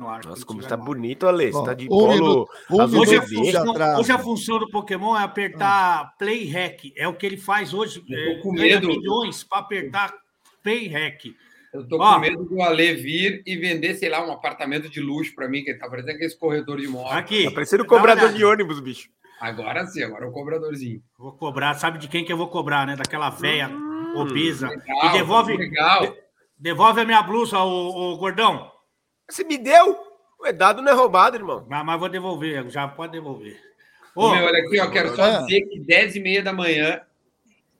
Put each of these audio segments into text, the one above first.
no ar. Nossa, como está bonito, Ale. Você tá de um polo minuto- um Hoje a, função, hoje a função do Pokémon é apertar Play Hack. É o que ele faz hoje. Eu É, tô com medo. milhões para apertar Play Hack. Eu tô Ó. com medo do Ale vir e vender, sei lá, um apartamento de luxo para mim, que ele tá parecendo aquele corredor de imóvel. Aqui. Tá parecendo cobrador de ônibus, bicho. Agora sim, agora é o cobradorzinho. Vou cobrar. Sabe de quem que eu vou cobrar, né? Daquela velha obesa. Hum, Legal, e devolve, legal. devolve a minha blusa, o, gordão. Você me deu? Ué, dado não é roubado, irmão. Mas, mas vou devolver, já pode devolver. Ô, Ô, meu, olha aqui, ó, quero só Ah. dizer que 10 e meia da manhã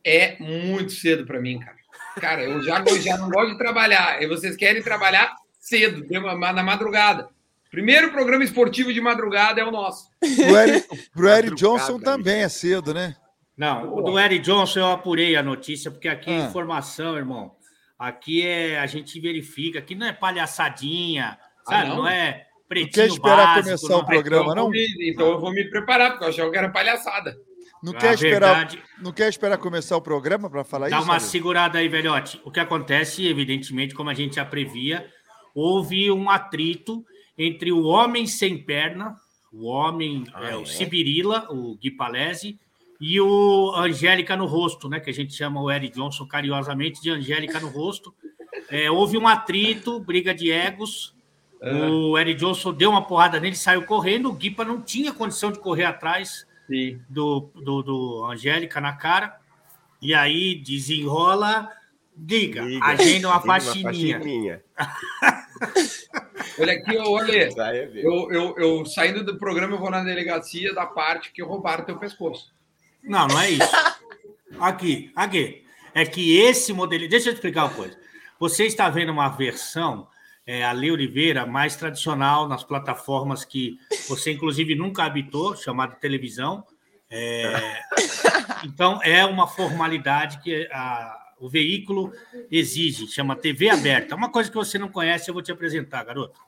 é muito cedo para mim, cara. Cara, eu já, eu já não gosto de trabalhar. E vocês querem trabalhar cedo, na madrugada. Primeiro programa esportivo de madrugada é o nosso. Pro Eric, pro Eric Madrugada, Johnson também é cedo, né? Não, o do Eric Johnson eu apurei a notícia, porque aqui é Ah. informação, irmão. Aqui é a gente verifica, aqui não é palhaçadinha, sabe? não? não? é pretinho quer esperar básico, começar o não. programa, então, eu não? vou me, então eu vou me preparar, porque eu achava que era palhaçada. Não A quer esperar, verdade- não quer esperar começar o programa para falar Dá isso? uma Ale? segurada aí, velhote. O que acontece, evidentemente, como a gente já previa, houve um atrito entre o homem sem perna, o homem, Ah, é, o é? Sibirila, o Gui Palese, e o Angélica no rosto, né? Que a gente chama o Eric Johnson carinhosamente de Angélica no rosto. É, houve um atrito, briga de egos. O Eric Johnson deu uma porrada nele, saiu correndo. O Guipa não tinha condição de correr atrás Sim. do, do, do Angélica na cara. E aí desenrola, diga, Liga, agenda uma liga uma faxininha. faxininha. Olha aqui, olha. É. Eu, eu, eu saindo do programa, eu vou na delegacia da parte que roubaram teu pescoço. Não, não é isso. Aqui, aqui. É que esse modelo. Deixa eu te explicar uma coisa. Você está vendo uma versão, é, a Lei Oliveira, mais tradicional nas plataformas que você, inclusive, nunca habitou, chamada televisão. É, então, é uma formalidade que a- o veículo exige, chama TV aberta. Uma coisa que você não conhece, eu vou te apresentar, garoto.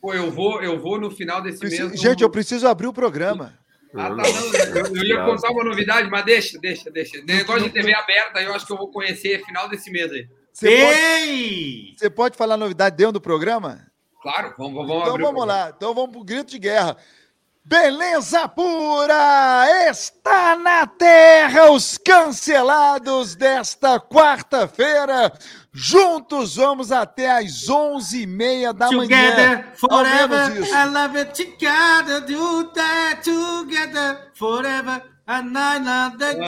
Pô, eu vou, eu vou no final desse Preciso- mês. Gente, eu preciso abrir o programa. Ah, tá, não, eu, eu ia contar uma novidade, mas deixa, deixa, deixa. Negócio de TV aberta, eu acho que eu vou conhecer final desse mês aí. Você pode, Ei! você pode falar novidade dentro do programa? Claro, vamos, vamos Então vamos lá. Então vamos pro grito de guerra. Beleza pura! Está na terra os cancelados desta quarta-feira. Juntos vamos até às 11h30 da manhã. Together menos forever, isso. I love it together, do that together forever, and I love that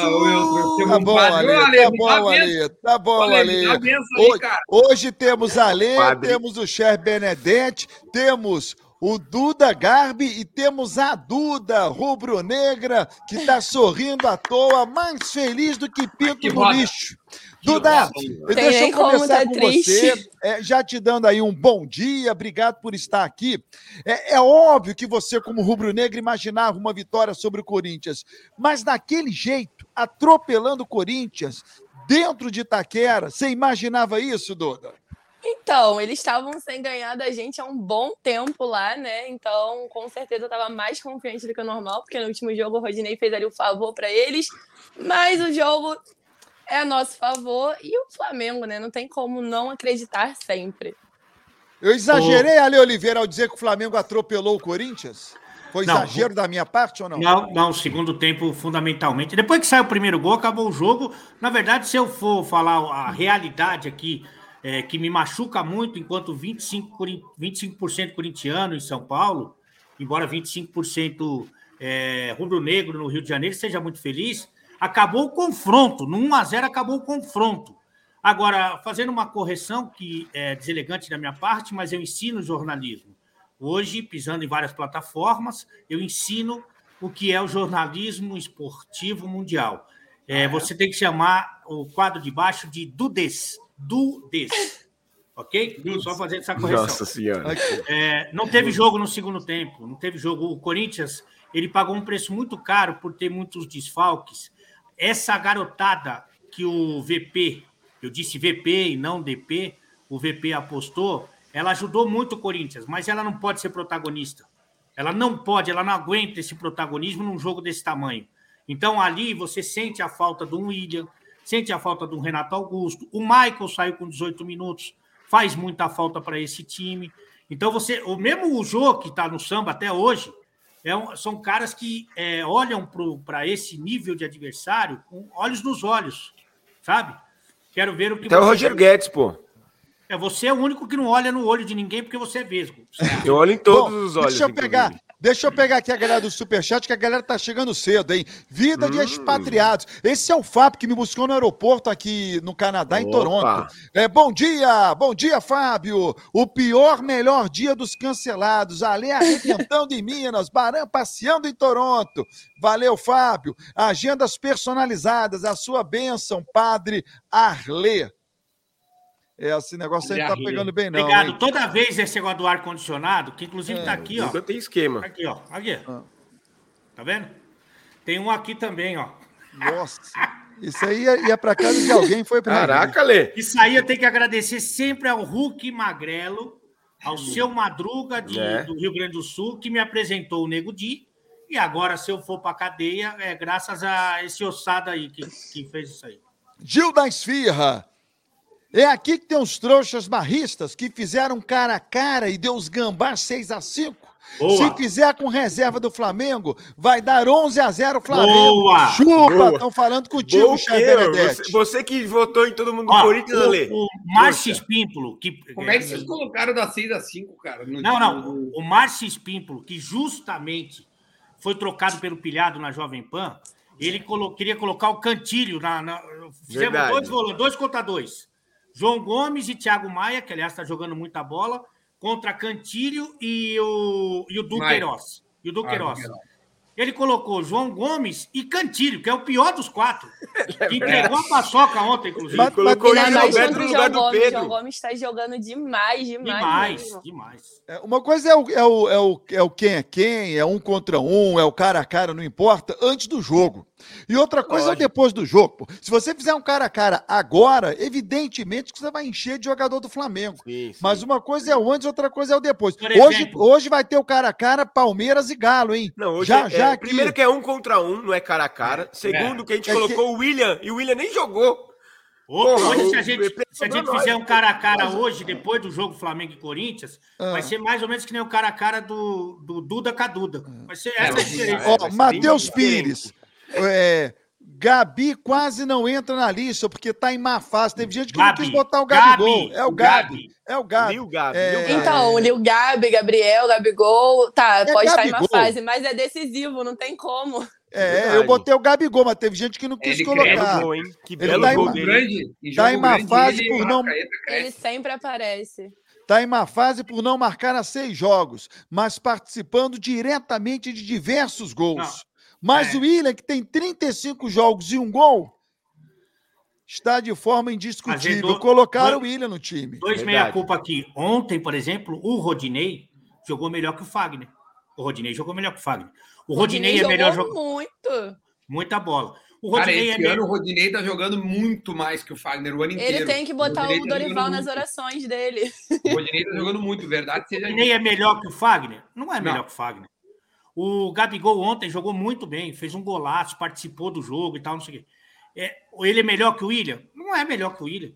Tá bom, Ale. Ale, Tá bom, a Ale. Tá bom, Ale. a Hoje, hoje temos Ale, Padre. temos o Cher Benedetti, temos o Duda Garbi e temos a Duda rubro-negra, que está sorrindo à toa, mais feliz do que pinto Que no roda. lixo. Duda, roda. deixa eu começar tá com triste. você, é, já te dando aí um bom dia, obrigado por estar aqui. É, é óbvio que você, como rubro-negra, imaginava uma vitória sobre o Corinthians, mas daquele jeito, atropelando o Corinthians, dentro de Itaquera, você imaginava isso, Duda? Então, eles estavam sem ganhar da gente há um bom tempo lá, né? Então, com certeza eu estava mais confiante do que o normal, porque no último jogo o Rodinei fez ali o favor para eles, mas o jogo é a nosso favor e o Flamengo, né? Não tem como não acreditar sempre. Eu exagerei, Ale Oliveira, ao dizer que o Flamengo atropelou o Corinthians? Foi Não, exagero da minha parte ou não? Não, não, segundo tempo, fundamentalmente. Depois que saiu o primeiro gol, acabou o jogo. Na verdade, se eu for falar a realidade aqui, é, que me machuca muito, enquanto 25%, corin- 25 corintiano em São Paulo, embora 25% é, rubro-negro no Rio de Janeiro, seja muito feliz, acabou o confronto. No 1x0 acabou o confronto. Agora, fazendo uma correção que é deselegante da minha parte, mas eu ensino jornalismo. Hoje, pisando em várias plataformas, eu ensino o que é o jornalismo esportivo mundial. É, você tem que chamar o quadro de baixo de Dudes. Dudes. Ok? Só fazendo essa correção. Nossa senhora. É, não teve jogo no segundo tempo, não teve jogo. O Corinthians ele pagou um preço muito caro por ter muitos desfalques. Essa garotada que o VP, eu disse VP e não DP, o VP apostou, ela ajudou muito o Corinthians, mas ela não pode ser protagonista. Ela não pode, ela não aguenta esse protagonismo num jogo desse tamanho. Então ali você sente a falta de um William, sente a falta um Renato Augusto. O Michael saiu com 18 minutos, faz muita falta para esse time. Então você, o mesmo o Jô que está no samba até hoje, é um- são caras que é, olham para esse nível de adversário com olhos nos olhos, sabe? Quero ver o que Até o você- Roger Guedes, pô. É, você é o único que não olha no olho de ninguém porque você é vesgo. Eu olho em todos Bom, os olhos. Deixa eu inclusive. pegar, deixa eu pegar aqui a galera do Superchat, que a galera tá chegando cedo, hein? Vida Hum. de expatriados. Esse é o Fábio que me buscou no aeroporto aqui no Canadá, em Opa. Toronto. É, bom dia, bom dia, Fábio. O pior, melhor dia dos cancelados. Ale arrebentando em Minas, Baran passeando em Toronto. Valeu, Fábio. Agendas personalizadas, a sua bênção, Padre Arlê. É, esse negócio aí não tá pegando bem, não. Obrigado. hein? Toda vez esse negócio do ar-condicionado, que inclusive É, tá aqui, ó. Tem esquema. Aqui, ó. Aqui. Ah. Tá vendo? Tem um aqui também, ó. Nossa. Isso aí ia, ia pra casa de alguém, foi pra Caraca, Lê. Isso aí eu tenho que agradecer sempre ao Hulk Magrelo, ao seu Madruga de- É. do Rio Grande do Sul, que me apresentou o Nego Di. E agora, se eu for pra cadeia, é graças a esse ossada aí que, que fez isso aí. Gil da Esfirra. É aqui que tem os trouxas barristas que fizeram cara a cara e deu os gambás 6 a 5 Boa. Se fizer com reserva do Flamengo, vai dar 11 a 0 Flamengo. Boa. Chupa, estão falando contigo, Benedetti. você, você que votou em todo mundo do Corinthians, Ale. o, o Márcio. Espímpolo, que. Como é que vocês colocaram da 6 a 5, cara? no- Não, não. O Márcio Espímpolo, que justamente foi trocado pelo Pilhado na Jovem Pan, ele colo- queria colocar o Cantilho na. na fizemos dois dois contra dois. João Gomes e Thiago Maia, que aliás está jogando muita bola, contra Cantilho e o, e o Duqueiroz. E o Duqueiroz. Ah. Ele colocou João Gomes e Cantilho, que é o pior dos quatro. Que entregou a paçoca ontem, inclusive. Mas- Colocou o no o lugar João do Gomes. O João Pedro. Gomes tá jogando demais, demais. Demais, mesmo. demais. É, Uma coisa é o, é, o, é, o, é o quem é quem, é um contra um, é o cara a cara, não importa, antes do jogo. E outra coisa é o Lógico. depois do jogo. pô. Se você fizer um cara a cara agora, evidentemente que você vai encher de jogador do Flamengo. Sim, sim. Mas uma coisa é o antes, outra coisa é o depois. Por Hoje, exemplo- hoje vai ter o cara a cara Palmeiras e Galo, hein? Não, hoje já, é, já é, aqui. Primeiro que é um contra um, não é cara a cara. Segundo que a gente É que- colocou o William, e o William nem jogou. Ô, Porra, Hoje, se o a gente, se a gente fizer nós. um cara a cara hoje, depois do jogo Flamengo e Corinthians, Ah. vai ser mais ou menos que nem o cara a cara do, do Duda com a Duda. Vai ser essa É, a diferença. Ó, Matheus. Pires. É, Gabi quase não entra na lista porque tá em má fase. Teve gente que não Gabi, quis botar o Gabigol. Gabi, é o Gabi. Gabi. É o Gabi. Lil Gabi, É. Então, o Lil Gabi, Gabriel, Gabigol, tá, É pode estar em uma Gabigol. fase, mas é decisivo, não tem como. É, Verdade. eu botei o Gabigol, mas teve gente que não quis Ele colocar. Gol, hein? Que Ele belo tá em gol uma- dele. grande, em Tá jogo em má grande, fase ele, por não-. Ele sempre aparece. Tá em má fase por não marcar a seis jogos, mas participando diretamente de diversos gols. Não. Mas É. o William, que tem 35 jogos e um gol, está de forma indiscutível. Mas, Edu, Colocaram o dois- William no time. Dois meia-culpa aqui. Ontem, por exemplo, o Rodinei jogou melhor que o Fagner. O Rodinei jogou melhor que o Fagner. O Rodinei, é melhor jogador. muito. Muita bola. O Cara, Rodinei esse é melhor. o Rodinei tá jogando muito mais que o Fagner o ano inteiro. Ele tem que botar Rodinei o tá Dorival jogando nas muito. orações dele. O Rodinei tá jogando muito, verdade O Rodinei é melhor que o Fagner? Não é Não. melhor que o Fagner. O Gabigol ontem jogou muito bem, fez um golaço, participou do jogo e tal, não sei o quê. É, ele é melhor que o William? Não é melhor que o William.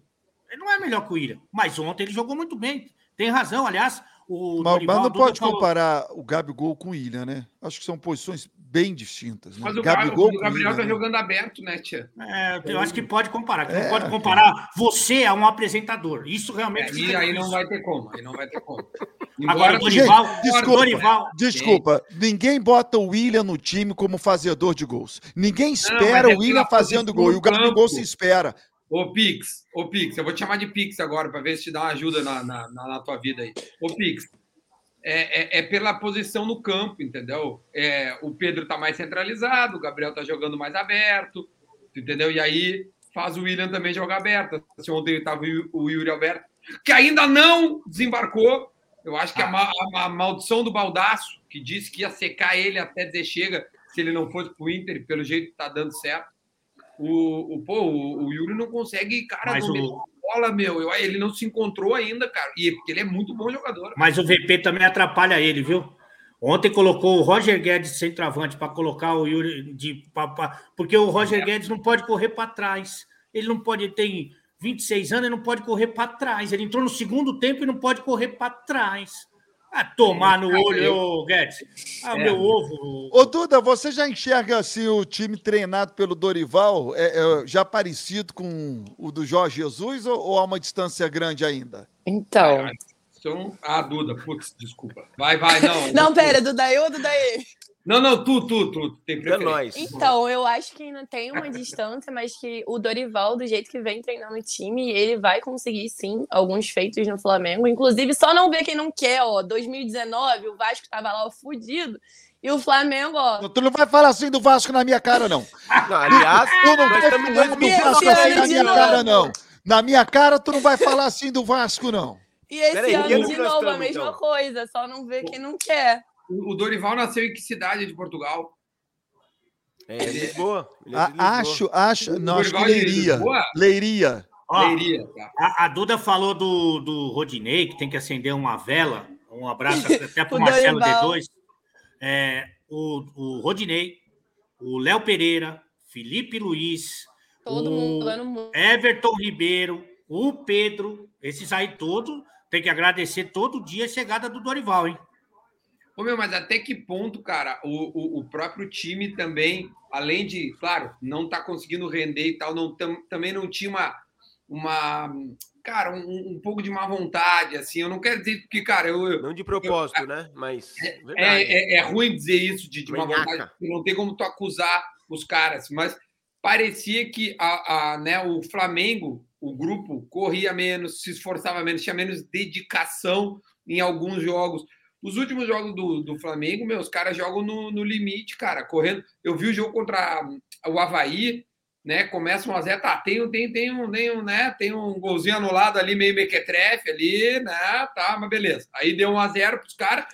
Ele não é melhor que o William. Mas ontem ele jogou muito bem. Tem razão, aliás. O Mas, Dorival mas não pode falou- comparar o Gabigol com o William, né? Acho que são posições bem distintas. Né? Mas o, Gabigol o Gabriel William, tá né? jogando aberto, né, tia? É, eu acho que pode comparar. que É. Não pode comparar você a um apresentador. Isso realmente. É, e aí não vai ter como. Aí não vai ter como. Agora, Embora- Dorival, Gente, desculpa. Dorival, Desculpa, ninguém bota o William no time como fazedor de gols. Ninguém espera é o William fazendo gol. E o Gabigol se espera. Ô, Pix, ô, Pix, eu vou te chamar de Pix agora para ver se te dá uma ajuda na, na, na- na tua vida aí. Ô, Pix, é, é, é pela posição no campo, entendeu? É, o Pedro tá mais centralizado, o Gabriel tá jogando mais aberto, entendeu? E aí faz o William também jogar aberto. Se ontem tava o Yuri Alberto, que ainda não desembarcou. Eu acho que a, ma- a- maldição do Baldaço, que disse que ia secar ele até dizer chega, se ele não fosse pro Inter, pelo jeito tá dando certo. O, o, pô, o, o Yuri não consegue, cara, Mas o- bola, meu. Eu- ele não se encontrou ainda, cara. E porque ele é muito bom jogador. mas o VP também atrapalha ele, viu? Ontem colocou o Roger Guedes de centroavante para colocar o Yuri de pra- porque o Roger Guedes não pode correr para trás. Ele não pode tem 26 anos e não pode correr para trás. Ele entrou no segundo tempo e não pode correr para trás. Ah, tomar no olho, ô Guedes. Ah, É. meu ovo. Ô, Duda, você já enxerga assim o time treinado pelo Dorival é, é, já parecido com o do Jorge Jesus ou, ou há uma distância grande ainda? Então. Então, ah, Duda, putz, desculpa. Vai, vai, não. Não, pera, do Daí ou do Daí? Não, não, tu, tu, tu, tu tem É preferência. nóis. Então, eu acho que ainda tem uma distância, mas que o Dorival, do jeito que vem treinando o time, ele vai conseguir sim alguns feitos no Flamengo. Inclusive, só não ver quem não quer, ó. 2019, o Vasco tava lá ó, fudido. E o Flamengo, ó. Tu não vai falar assim do Vasco na minha cara, não. Não, aliás, Tu não nós vai falar do 2019. Vasco assim na minha novo. cara, não. Na minha cara, tu não vai falar assim do Vasco, não. E esse Peraí, ano de nós novo a estamos, mesma então? coisa, só não ver quem não quer. O Dorival nasceu em que cidade de Portugal? É, Lisboa. Ele é de A- Lisboa. acho, acho. Não, acho que de Leiria. Leiria. Ó, Leiria, tá? a, a Duda falou do, do Rodinei, que tem que acender uma vela. Um abraço até para O Marcelo Dorival. D2. É, o, o Rodinei, o Léo Pereira, Felipe Luiz, Todo o mundo. Everton Ribeiro, o Pedro, esses aí todos, tem que agradecer todo dia a chegada do Dorival, hein? Ô, meu, mas até que ponto, cara, o, o, o próprio time também, além de, claro, não tá conseguindo render e tal, não, tam- também não tinha uma, uma cara, um, um pouco de má vontade, assim, eu não quero dizer que, cara, eu, eu- Não de propósito, né? Mas. verdade. é, é, é ruim dizer isso de, de má vontade, não tem como tu acusar os caras, mas parecia que a, a, né, o Flamengo, o grupo, corria menos, se esforçava menos, tinha menos dedicação em alguns jogos. Os últimos jogos do, do Flamengo, meus caras jogam no, no limite, cara, correndo. Eu vi o jogo contra o Havaí, né? Começa um a zero, tá, tem, um- tem, tem, um, tem, um, né, tem um golzinho anulado ali, meio mequetrefe ali, né? Tá, mas beleza. Aí deu um a zero pros caras.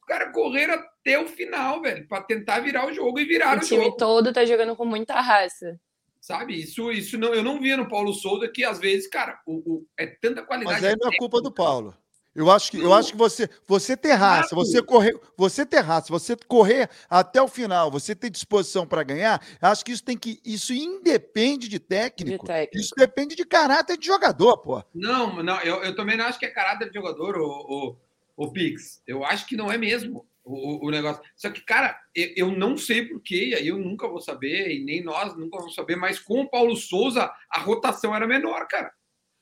Os caras correram até o final, velho, para tentar virar o jogo e O viraram o, time jogo. todo tá jogando com muita raça. Sabe? Isso, isso não, eu não via no Paulo Souza que às vezes, cara, o, o- é tanta qualidade. Mas aí não é culpa do Paulo. Eu acho que, eu acho que você, você ter raça, você correr, você ter raça, você correr até o final, você ter disposição para ganhar, acho que isso tem que, isso independe de técnico, De técnico. isso depende de caráter de jogador, pô. Não, não, eu, eu também não acho que é caráter de jogador, o, o, o Pix. Eu acho que não é mesmo o, o- negócio. Só que, cara, eu, eu não sei porquê, e aí eu nunca vou saber, e nem nós nunca vamos saber, mas com o Paulo Souza, a rotação era menor, cara.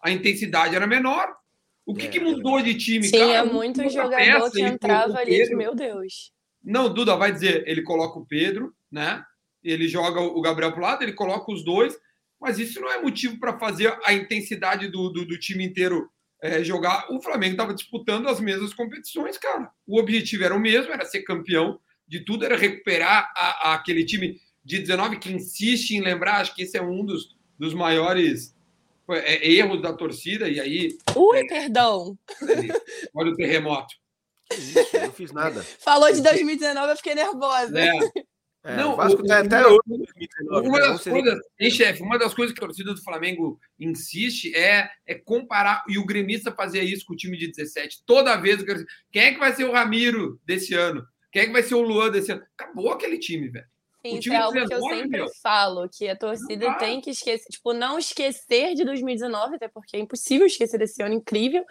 A intensidade era menor. O que, É. que mudou de time, Tinha cara? muito jogador peça, que entrava ali, meu Deus. Não, Duda vai dizer, ele coloca o Pedro, né? Ele joga o Gabriel pro lado, ele coloca os dois, mas isso não é motivo para fazer a intensidade do, do, do time inteiro é, jogar. O Flamengo estava disputando as mesmas competições, cara. O objetivo era o mesmo, era ser campeão de tudo, era recuperar a- a- aquele time de 19 que insiste em lembrar, acho que esse é um dos, dos maiores é, erros da torcida, e aí Ui, perdão. olha o terremoto. Isso, eu não fiz nada. Falou de 2019, eu fiquei nervosa. É, É, Não, o Vasco o- tá até hoje. em 2019, Uma né? das coisas, hein, chefe? Uma das coisas que a torcida do Flamengo insiste é, é comparar, e o gremista fazia isso com o time de 17. Toda vez, quem é que vai ser o Ramiro desse ano? Quem é que vai ser o Luan desse ano? Acabou aquele time, velho. Isso é algo que eu 19, sempre meu. falo, que a torcida Não tem que esquecer, tipo, não esquecer de 2019, até porque é impossível esquecer desse ano incrível,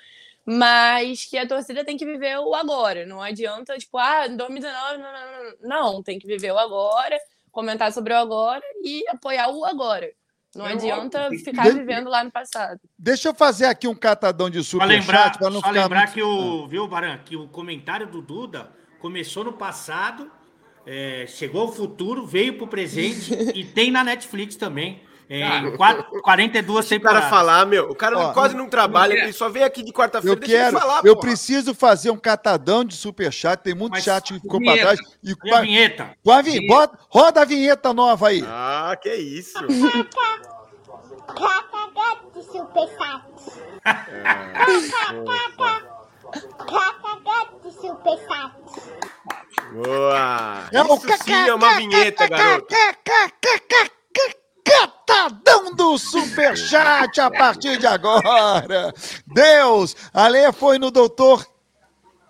mas que a torcida tem que viver o agora. Não adianta, tipo, ah, 2019, não, não, não, não, tem que viver o agora, comentar sobre o agora e apoiar o agora. Não É adianta ficar vivendo lá no passado. Deixa eu fazer aqui um catadão de Só lembrar, superchat para não só ficar lembrar muito- que o, viu, Baran, que o comentário do Duda começou no passado, é, chegou ao futuro, veio pro presente e tem na Netflix também. É, Cara, quatro- 42 O cara temporadas. falar, meu, o cara Ó, quase não trabalha, é. ele só vem aqui de quarta-feira, Eu deixa quero, ele falar, eu porra. preciso fazer um catadão de superchat, tem muito Mas chat que ficou para vinheta. trás. E com a vinheta? com a vin- bota- roda a vinheta nova aí. Ah, que isso. Catadão de superchat. Catadão de superchat. Boa. É o Isso sim é uma vinheta, garoto. Catadão do superchat a partir de agora. Deus, a Leia foi no doutor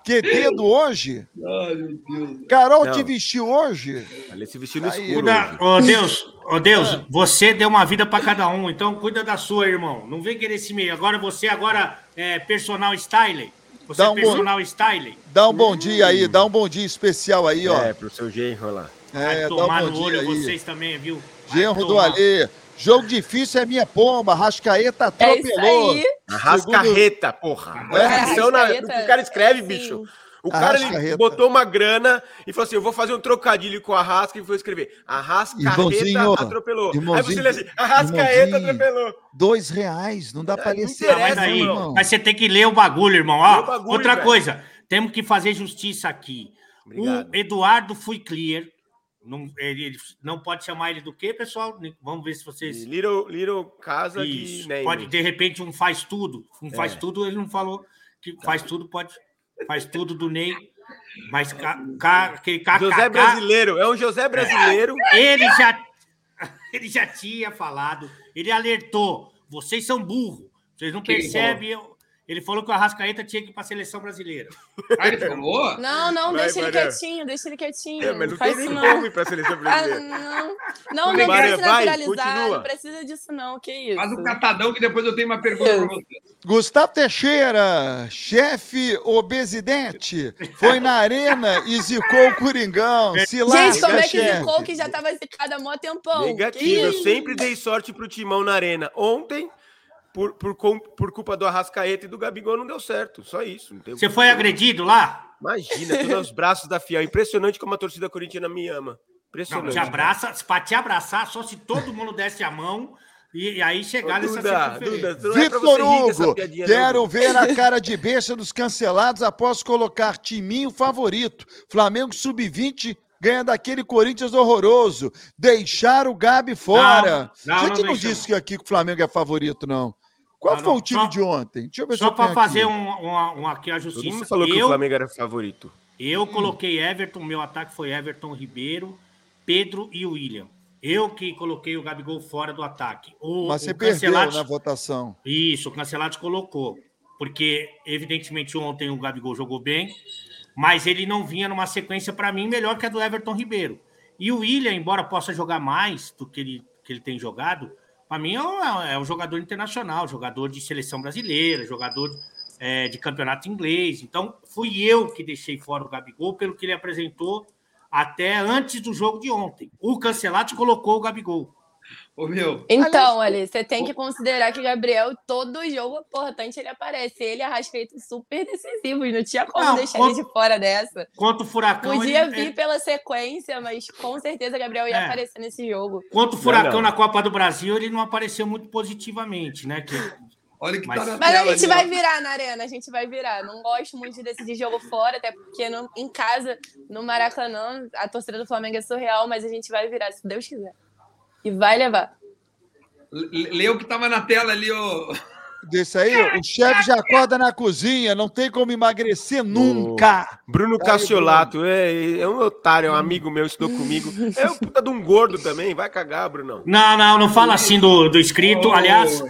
Que dedo hoje? Ai, meu Deus. Carol Não. te vestiu hoje? Ali se vestiu no Aí, escuro. Cuida, hoje. ó Deus, ó Deus, você deu uma vida pra cada um, então cuida da sua, irmão. Não vem querer esse meio. Agora você agora é personal styler. Você Dá é um bom- personal styling? Dá um bom dia aí, dá um bom dia especial aí, ó. É, pro seu genro lá. Vai É, dá um tomar bom no dia olho aí. vocês também, viu? Vai Genro do tomar. Alê. Jogo difícil é minha pomba. Rascaeta É isso atropelou. aí. Arrascarreta, porra. É, Arrascaeta, no que o cara escreve, sim. bicho. O cara ele botou uma grana e falou assim: Eu vou fazer um trocadilho com a Arrasca e foi escrever. Arrascareta Irmãozinho, atropelou. Aí você lê assim: atropelou. Dois reais. Não dá pra ler Ah, mas, aí, irmão. mas você tem que ler o bagulho, irmão. Ó, bagulho, outra velho. coisa, temos que fazer justiça aqui. Obrigado. O Eduardo Fui Clear. Não, ele, ele não pode chamar ele do quê, pessoal? Vamos ver se vocês. Little, little casa Isso. de name. Pode, de repente, um faz tudo. Um faz É. tudo, ele não falou que faz tudo, pode. Faz tudo do Ney. Mas ca, ca, aquele José KKK, Brasileiro. É um José Brasileiro. ele já, ele já tinha falado, ele alertou. Vocês são burros. Vocês não percebem. Ele falou que o Arrascaeta tinha que ir para a seleção brasileira. Ah, ele falou? Não, não, Vai, deixa ele Maria. quietinho, deixa ele quietinho. É, mas não faz tem nem não. como ir pra seleção Ah, brasileira. não, não, não Maria, precisa vai, naturalizar, continua. não precisa disso não, que isso. Faz o catadão que depois eu tenho uma pergunta pra você. Gustavo Teixeira, chefe obesidente, foi na arena e zicou o Coringão. Se Gente, lasca, como é que chefe. zicou que já tava zicada há mó tempão? Que Negativo. Eu sempre dei sorte pro Timão na arena. Ontem, por, por, por culpa do Arrascaeta e do Gabigol, não deu certo. Só isso. não Você foi agredido lá? Imagina, tô nos braços da Fiel. Impressionante como a torcida corintiana me ama. Não, Impressionante. te abraça, para te abraçar, só se todo mundo desse a mão e, e aí chegar nessa não é pra Vitor Hugo, quero não. ver a cara de besta dos cancelados após colocar timinho favorito. Flamengo sub-20 ganha daquele Corinthians horroroso. Deixar o Gabi fora. Não, não, a gente não não, disse que aqui que o Flamengo é favorito, não. Qual Não, foi não, o time só- de ontem? Deixa eu ver se Só eu para fazer um, uma- um aqui a Todo justiça. mundo falou que o eu, Flamengo era favorito. eu coloquei Everton, meu ataque foi Everton Ribeiro, Pedro e William. Eu que coloquei o Gabigol fora do ataque. O, Mas você o perdeu na votação. Isso, o Cancelados colocou. Porque, evidentemente, ontem o Gabigol jogou bem, mas ele não vinha numa sequência, para mim, melhor que a do Everton Ribeiro. E o William, embora possa jogar mais do que ele, que ele tem jogado, para mim é um, é um jogador internacional, jogador de seleção brasileira, jogador é, de campeonato inglês. Então, fui eu que deixei fora o Gabigol pelo que ele apresentou até antes do jogo de ontem. O Cancelados colocou o Gabigol. Ô, meu, Então, ali, você tem que considerar que o Gabriel, todo jogo importante, ele aparece. Ele e a Rascaeta super decisivos. Não tinha como Não, deixar quando- ele de fora dessa. Quanto o Furacão... Podia ele- vir pela sequência, mas com certeza o Gabriel ia É. aparecer nesse jogo. Quanto o Furacão não. na Copa do Brasil, ele não apareceu muito positivamente, né? Que, olha que Mas- tá na Mas a tela gente ali, ó. vai virar na arena, a gente vai virar. Não gosto muito de decidir jogo fora, até porque no- em casa, no Maracanã, a torcida do Flamengo é surreal, mas a gente vai virar, se Deus quiser. E vai levar. Lê o que tava na tela ali, ô. Desse aí, o chefe já acorda na cozinha, não tem como emagrecer nunca. Bruno Cassiolato, é, é um otário, é um amigo meu, estudou comigo. É um puta de um gordo também, vai cagar, Brunão. Não, não, não fala assim do, do inscrito. Ô, Aliás, Não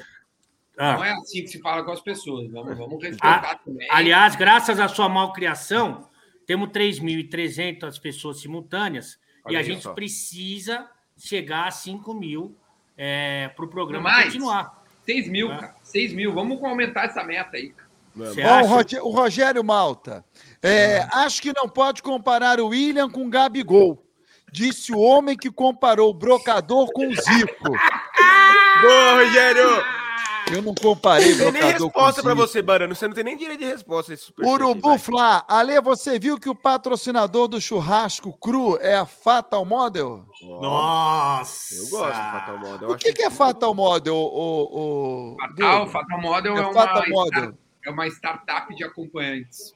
ah, é assim que se fala com as pessoas. Vamos, vamos respeitar também. aliás, graças à sua malcriação, temos 3.300 pessoas simultâneas e Olha a aí gente só. precisa chegar a 5 mil para o programa Mais? continuar. 6 mil, É. cara. 6 mil. Vamos aumentar essa meta aí. cara. Você Ó, o, Rogério Malta. é, acho que não pode comparar o William com o Gabigol. Disse o homem que comparou o brocador com o Zico. Boa, Rogério! Eu não comparei Não tem nem resposta pra Zico. você, Barano. Você não tem nem direito de resposta. esse Urubu. Flá. Ale, você viu que o patrocinador do churrasco cru é a Fatal Model? Nossa! Eu gosto de Fatal Model. O que, que é Fatal Model, o, o, Fatal? Fatal Model É é, uma, Fatal start- Model. é uma startup de acompanhantes.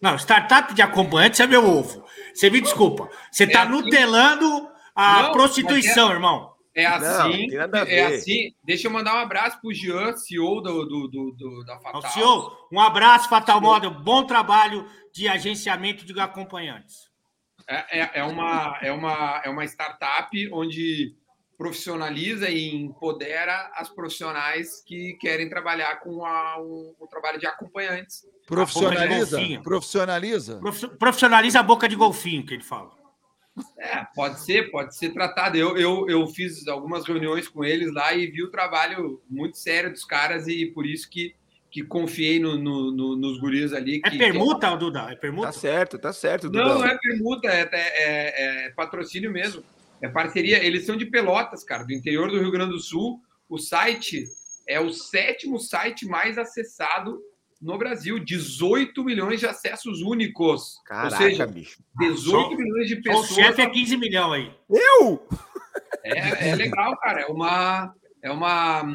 Não, startup de acompanhante é meu ovo. Você me desculpa. Você está assim- nutelando a Não, prostituição, irmão. É Não, assim, a é assim. Deixa eu mandar um abraço pro Jean, CEO do, do, do- do- da Fatal. Ao senhor, um abraço, Fatal Model. Bom trabalho de agenciamento de acompanhantes. É, é, é uma, é, uma, é uma startup onde profissionaliza e empodera as profissionais que querem trabalhar com a- o, o trabalho de acompanhantes. Profissionaliza? Profissionaliza? Profi- Profissionaliza a boca de golfinho, que ele fala. É, pode ser, pode ser tratado. Eu, eu, eu fiz algumas reuniões com eles lá e vi o trabalho muito sério dos caras e por isso que, que confiei no, no- no- nos guris ali. É que- permuta, Duda? É permuta? Tá certo, tá certo, Não, Dudão. não é permuta, é, é- é patrocínio mesmo. É parceria. Eles são de Pelotas, cara, do interior do Rio Grande do Sul. O site é o sétimo site mais acessado no Brasil. 18 milhões de acessos únicos. Caraca, Ou seja, bicho. 18 Só- milhões de O pessoas. chefe é 15 milhões aí. Eu? É, é legal, cara. É uma. É uma.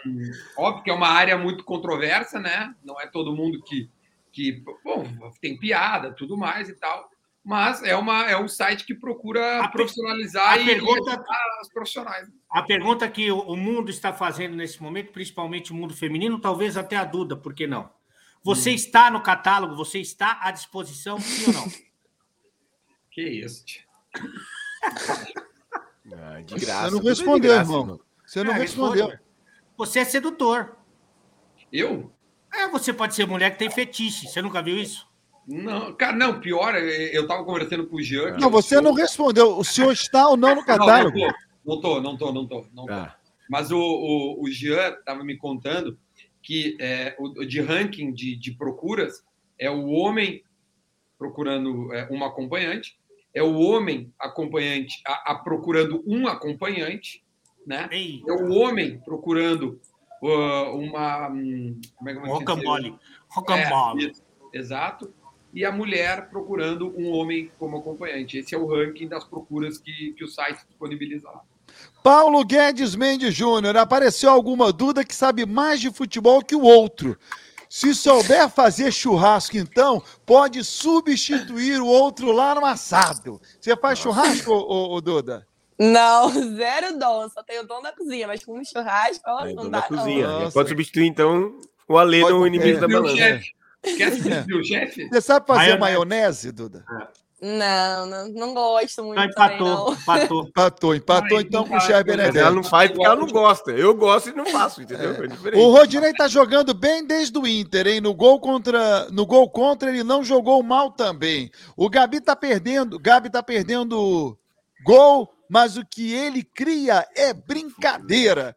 Óbvio que é uma área muito controversa, né? Não é todo mundo que. que bom, tem piada, tudo mais e tal. Mas é, uma, é um site que procura A profissionalizar a e, pergunta- os profissionais. A pergunta que o- o mundo está fazendo nesse momento, principalmente o mundo feminino, talvez até a Duda, por que não? Você está no catálogo? Você está à disposição, sim ou não? Que isso, tia. Ah, de Você graça. não tudo é de respondeu, graça, irmão. Você não É, respondeu. responde. Você é sedutor. Eu? É, você pode ser mulher que tem fetiche. Você nunca viu isso? Não, cara, não, pior, eu tava conversando com o Jean. que Não, é o você senhor- não respondeu. O senhor está ou não no Não, catálogo? Não, tô, não tô, não tô, não tô. Não tô. Ah, Mas o, o, o Jean estava me contando que é, o, de ranking de, de procuras é o homem procurando é, uma acompanhante, é o homem acompanhante a, a procurando um acompanhante, né? Ei, É o homem procurando uh, uma. hum, Como é que rocambole. É, Rocambole. isso, exato. E a mulher procurando um homem como acompanhante. Esse é o ranking das procuras que, que o site disponibiliza lá. Paulo Guedes Mendes Júnior, apareceu alguma dúvida que sabe mais de futebol que o outro. Se souber fazer churrasco, então, pode substituir o outro lá no assado. Você faz churrasco, ô, ô, Duda? Não, zero dom. Só tenho o dom da cozinha, mas com churrasco, ó, é, não dá, cozinha. não. Pode substituir, então, o Alê no inimigo é. da balança. Quer substituir o chefe? Você sabe fazer Maionese. maionese, Duda? Não, não, não gosto muito Então também, empatou, não. empatou. Empatou, empatou então não com o mas Mas ela Benedetti. não faz porque ela não gosta. Eu gosto e não faço, entendeu? É, diferente. O Rodinei tá jogando bem desde o Inter, hein? No gol contra, no gol contra ele não jogou mal também. O Gabi tá perdendo, o Gabi tá perdendo gol, mas o que ele cria é brincadeira.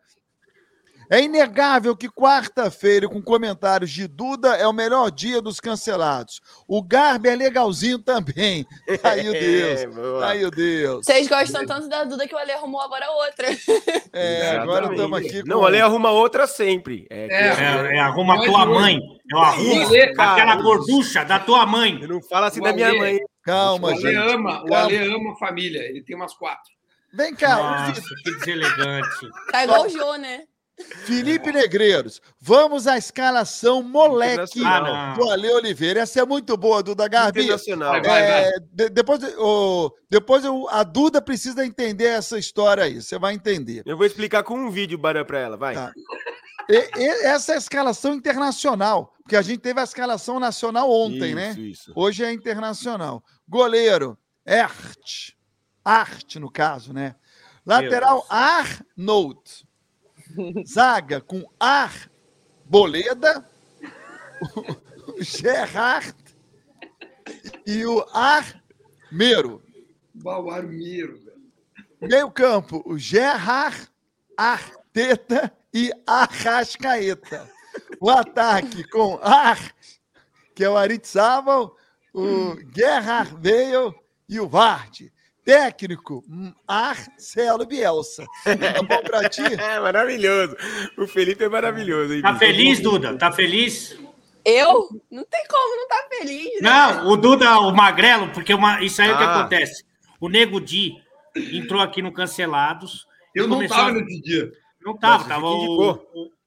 É inegável que quarta-feira, com comentários de Duda, é o melhor dia dos cancelados. O Garbi é legalzinho também. Ai, meu Deus. É. Ai, meu Deus. Vocês gostam tanto da Duda que o Ale arrumou agora outra. É, agora estamos aqui com... Não, o Alê arruma outra sempre. É, É. É, é, arruma a é tua mãe. Eu arrumo Você, cara. aquela gorducha da tua mãe. Eu não falo assim O da minha Alê- mãe. Calma, O Ale gente. ama, o Calma. Ale ama a família. Ele tem umas quatro. Vem cá, o Nossa, que deselegante. Tá igual o Jô, né? Felipe Negreiros, vamos à escalação moleque Internacional. do Ale Oliveira. Essa é muito boa, Duda Garbi. Internacional. É, de- depois o, depois o- a Duda precisa entender essa história aí. Você vai entender. Eu vou explicar com um vídeo, pra ela. Vai. Tá. E- e- essa é a escalação internacional, porque a gente teve a escalação nacional ontem, isso, né? Isso. Hoje é internacional. Goleiro, Ert. Art, no caso, né? Lateral, Arnold. Zaga com Arboleda, o Gerard e o Armeiro. Bauarmeiro, velho. Meio campo, o Gerard, Arteta e Arrascaeta. O ataque com Ar, que é o Aritzábal, o Gerard Bale e o Vard. Técnico, Marcelo Bielsa. Tá bom pra ti? É maravilhoso. O Felipe é maravilhoso. hein, Tá feliz, Duda? Tá feliz? Eu? Não tem como não tá feliz, né? Não, o Duda, o Magrelo, porque uma, isso aí é o que Ah. acontece. O Nego Di entrou aqui no Cancelados. Eu não tava a- nesse dia. Não tava, Mas tava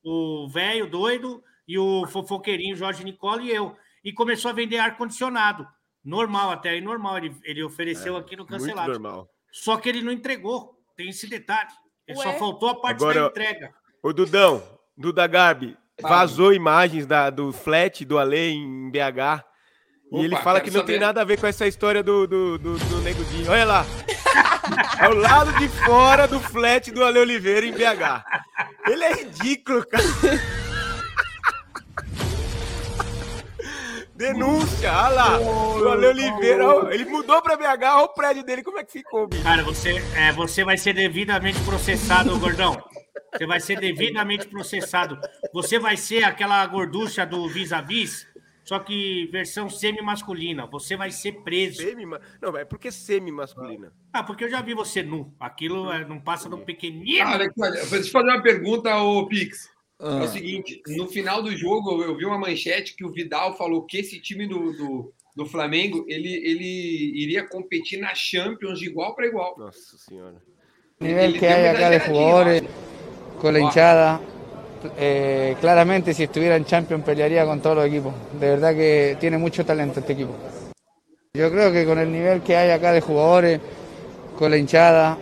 o velho doido e o fofoqueirinho Jorge Nicola e eu. E começou a vender ar-condicionado. Normal, até aí normal. Ele, ele ofereceu aqui no É, Muito Cancelado. normal. Só que ele não entregou. Tem esse detalhe. Ele só faltou a parte Agora- da entrega. Ô, Dudão, Duda Garbi, vazou imagens da, do flat do Ale em BH. E Opa, ele fala que não tem saber. nada a ver com essa história do, do, do, do. Olha lá. Ao lado de fora do flat do Ale Oliveira em BH. Ele é ridículo, cara. Denúncia, olha lá. O Ale Oliveira, ele mudou pra BH, olha o prédio dele, como é que ficou, bicho. Cara, você, é, você vai ser devidamente processado, gordão. Você vai ser devidamente processado. Você vai ser aquela gorducha do vis-a-vis, só que versão semi-masculina. Você vai ser preso. Semi, não, é porque semi-masculina. Ah, porque eu já vi você nu. Aquilo é, não passa do pequenino. Cara, deixa eu fazer uma pergunta ao Pix. Ah. É o seguinte, no final do jogo eu vi uma manchete que o Vidal falou que esse time do, do, do Flamengo ele, ele iria competir na Champions de igual para igual. Nossa senhora. O nível que hay acá de jugadores con la hinchada, eh, claramente si estuviera en Champions pelearía con todos los equipos. De verdad que tiene mucho talento este equipo. Yo creo que con el nivel que hay acá de jugadores, con la hinchada,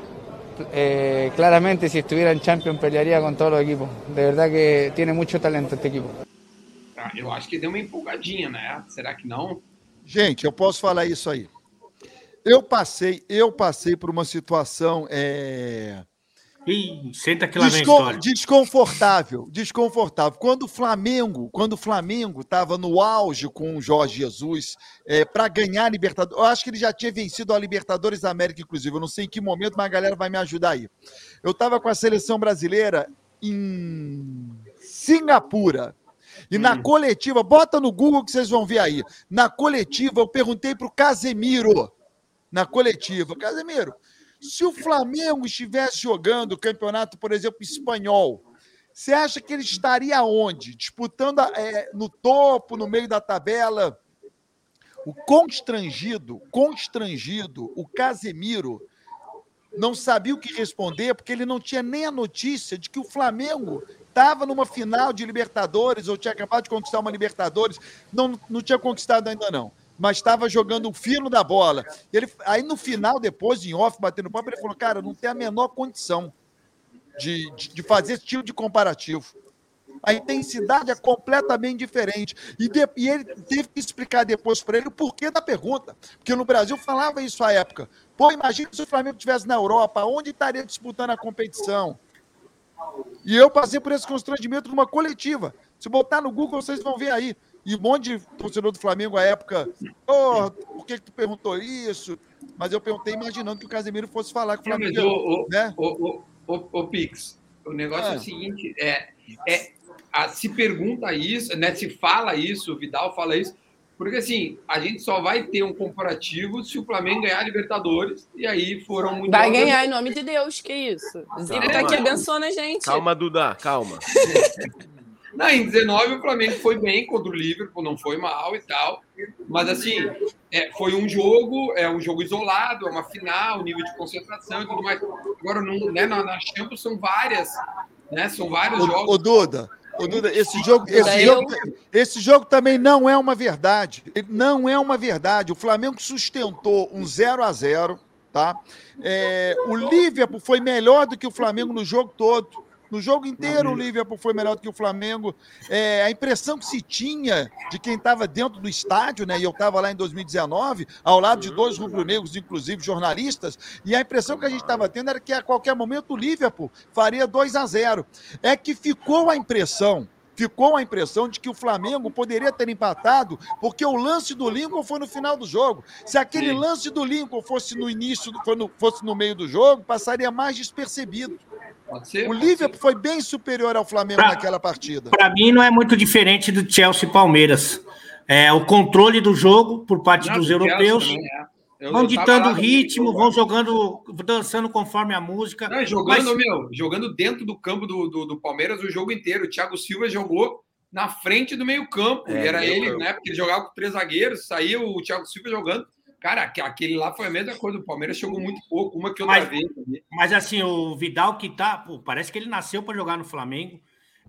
eh, claramente si estuviera en Champions pelearía con todos los equipos. De verdad que tiene mucho talento este equipo. Ah, eu acho que deu uma empolgadinha, né? Será que não? Gente, eu posso falar isso aí. Eu passei, eu passei por uma situação é... Ih, senta que lá Descon desconfortável, desconfortável. Quando o Flamengo, quando o Flamengo estava no auge com o Jorge Jesus é, para ganhar a Libertadores, eu acho que ele já tinha vencido a Libertadores da América, inclusive. Eu não sei em que momento, mas a galera vai me ajudar aí. Eu estava com a seleção brasileira em Singapura. E hum. na coletiva, bota no Google que vocês vão ver aí. Na coletiva, eu perguntei para o Casemiro, na coletiva, Casemiro, se o Flamengo estivesse jogando o campeonato, por exemplo, espanhol, você acha que ele estaria onde? Disputando é, no topo, no meio da tabela? O constrangido, constrangido, o Casemiro não sabia o que responder, porque ele não tinha nem a notícia de que o Flamengo estava numa final de Libertadores, ou tinha acabado de conquistar uma Libertadores, não, não tinha conquistado ainda não mas estava jogando o fino da bola. Ele, aí no final, depois, em off, batendo papo, ele falou: cara, não tem a menor condição de, de, de fazer esse tipo de comparativo. A intensidade é completamente diferente. E, de, e ele teve que explicar depois para ele o porquê da pergunta. Porque no Brasil falava isso à época. Pô, imagina se o Flamengo estivesse na Europa, onde estaria disputando a competição? E eu passei por esse constrangimento numa coletiva. Se botar no Google, vocês vão ver aí. E um monte de torcedor do Flamengo à época, oh, por que, que tu perguntou isso? Mas eu perguntei imaginando que o Casemiro fosse falar com o Flamengo. Não, o, né? o, o, o, o, Pix, o negócio é, é o seguinte: é, é, a, se pergunta isso, né, se fala isso, o Vidal fala isso, porque assim, a gente só vai ter um comparativo se o Flamengo ganhar a Libertadores, e aí foram muito. Vai ganhar em nome de Deus, que isso. Zico tá aqui abençoando a gente. Calma, Duda, calma. Não, em 19 o Flamengo foi bem contra o Liverpool, não foi mal e tal. Mas assim, é, foi um jogo, é um jogo isolado, é uma final, nível de concentração e tudo mais. Agora, no, né, na, na Champions são várias, né? São vários o, jogos. O Duda, o Duda, esse jogo, esse, jogo, esse jogo também não é uma verdade. Não é uma verdade. O Flamengo sustentou um 0 a 0 tá? É, o Liverpool foi melhor do que o Flamengo no jogo todo. No jogo inteiro, o Liverpool foi melhor do que o Flamengo. É, a impressão que se tinha de quem estava dentro do estádio, né? E eu estava lá em 2019, ao lado de dois rubro-negros, inclusive jornalistas, e a impressão que a gente estava tendo era que a qualquer momento o Liverpool faria 2 a 0. É que ficou a impressão ficou a impressão de que o Flamengo poderia ter empatado, porque o lance do Lincoln foi no final do jogo. Se aquele Sim. lance do Lincoln fosse no início, fosse no meio do jogo, passaria mais despercebido. Ser, o Liverpool foi bem superior ao Flamengo pra, naquela partida. Para mim, não é muito diferente do Chelsea Palmeiras. É o controle do jogo por parte não, dos europeus. É. vão ditando o ritmo, vão jogando, dançando conforme a música. Não, jogando, mas... meu, jogando dentro do campo do, do, do, Palmeiras o jogo inteiro. O Thiago Silva jogou na frente do meio-campo. É, era ele, né? Porque ele jogava com três zagueiros, saiu o Thiago Silva jogando. Cara, aquele lá foi a mesma coisa. O Palmeiras jogou muito pouco, uma que outra mas, vez. Mas assim, o Vidal que tá, pô, parece que ele nasceu para jogar no Flamengo.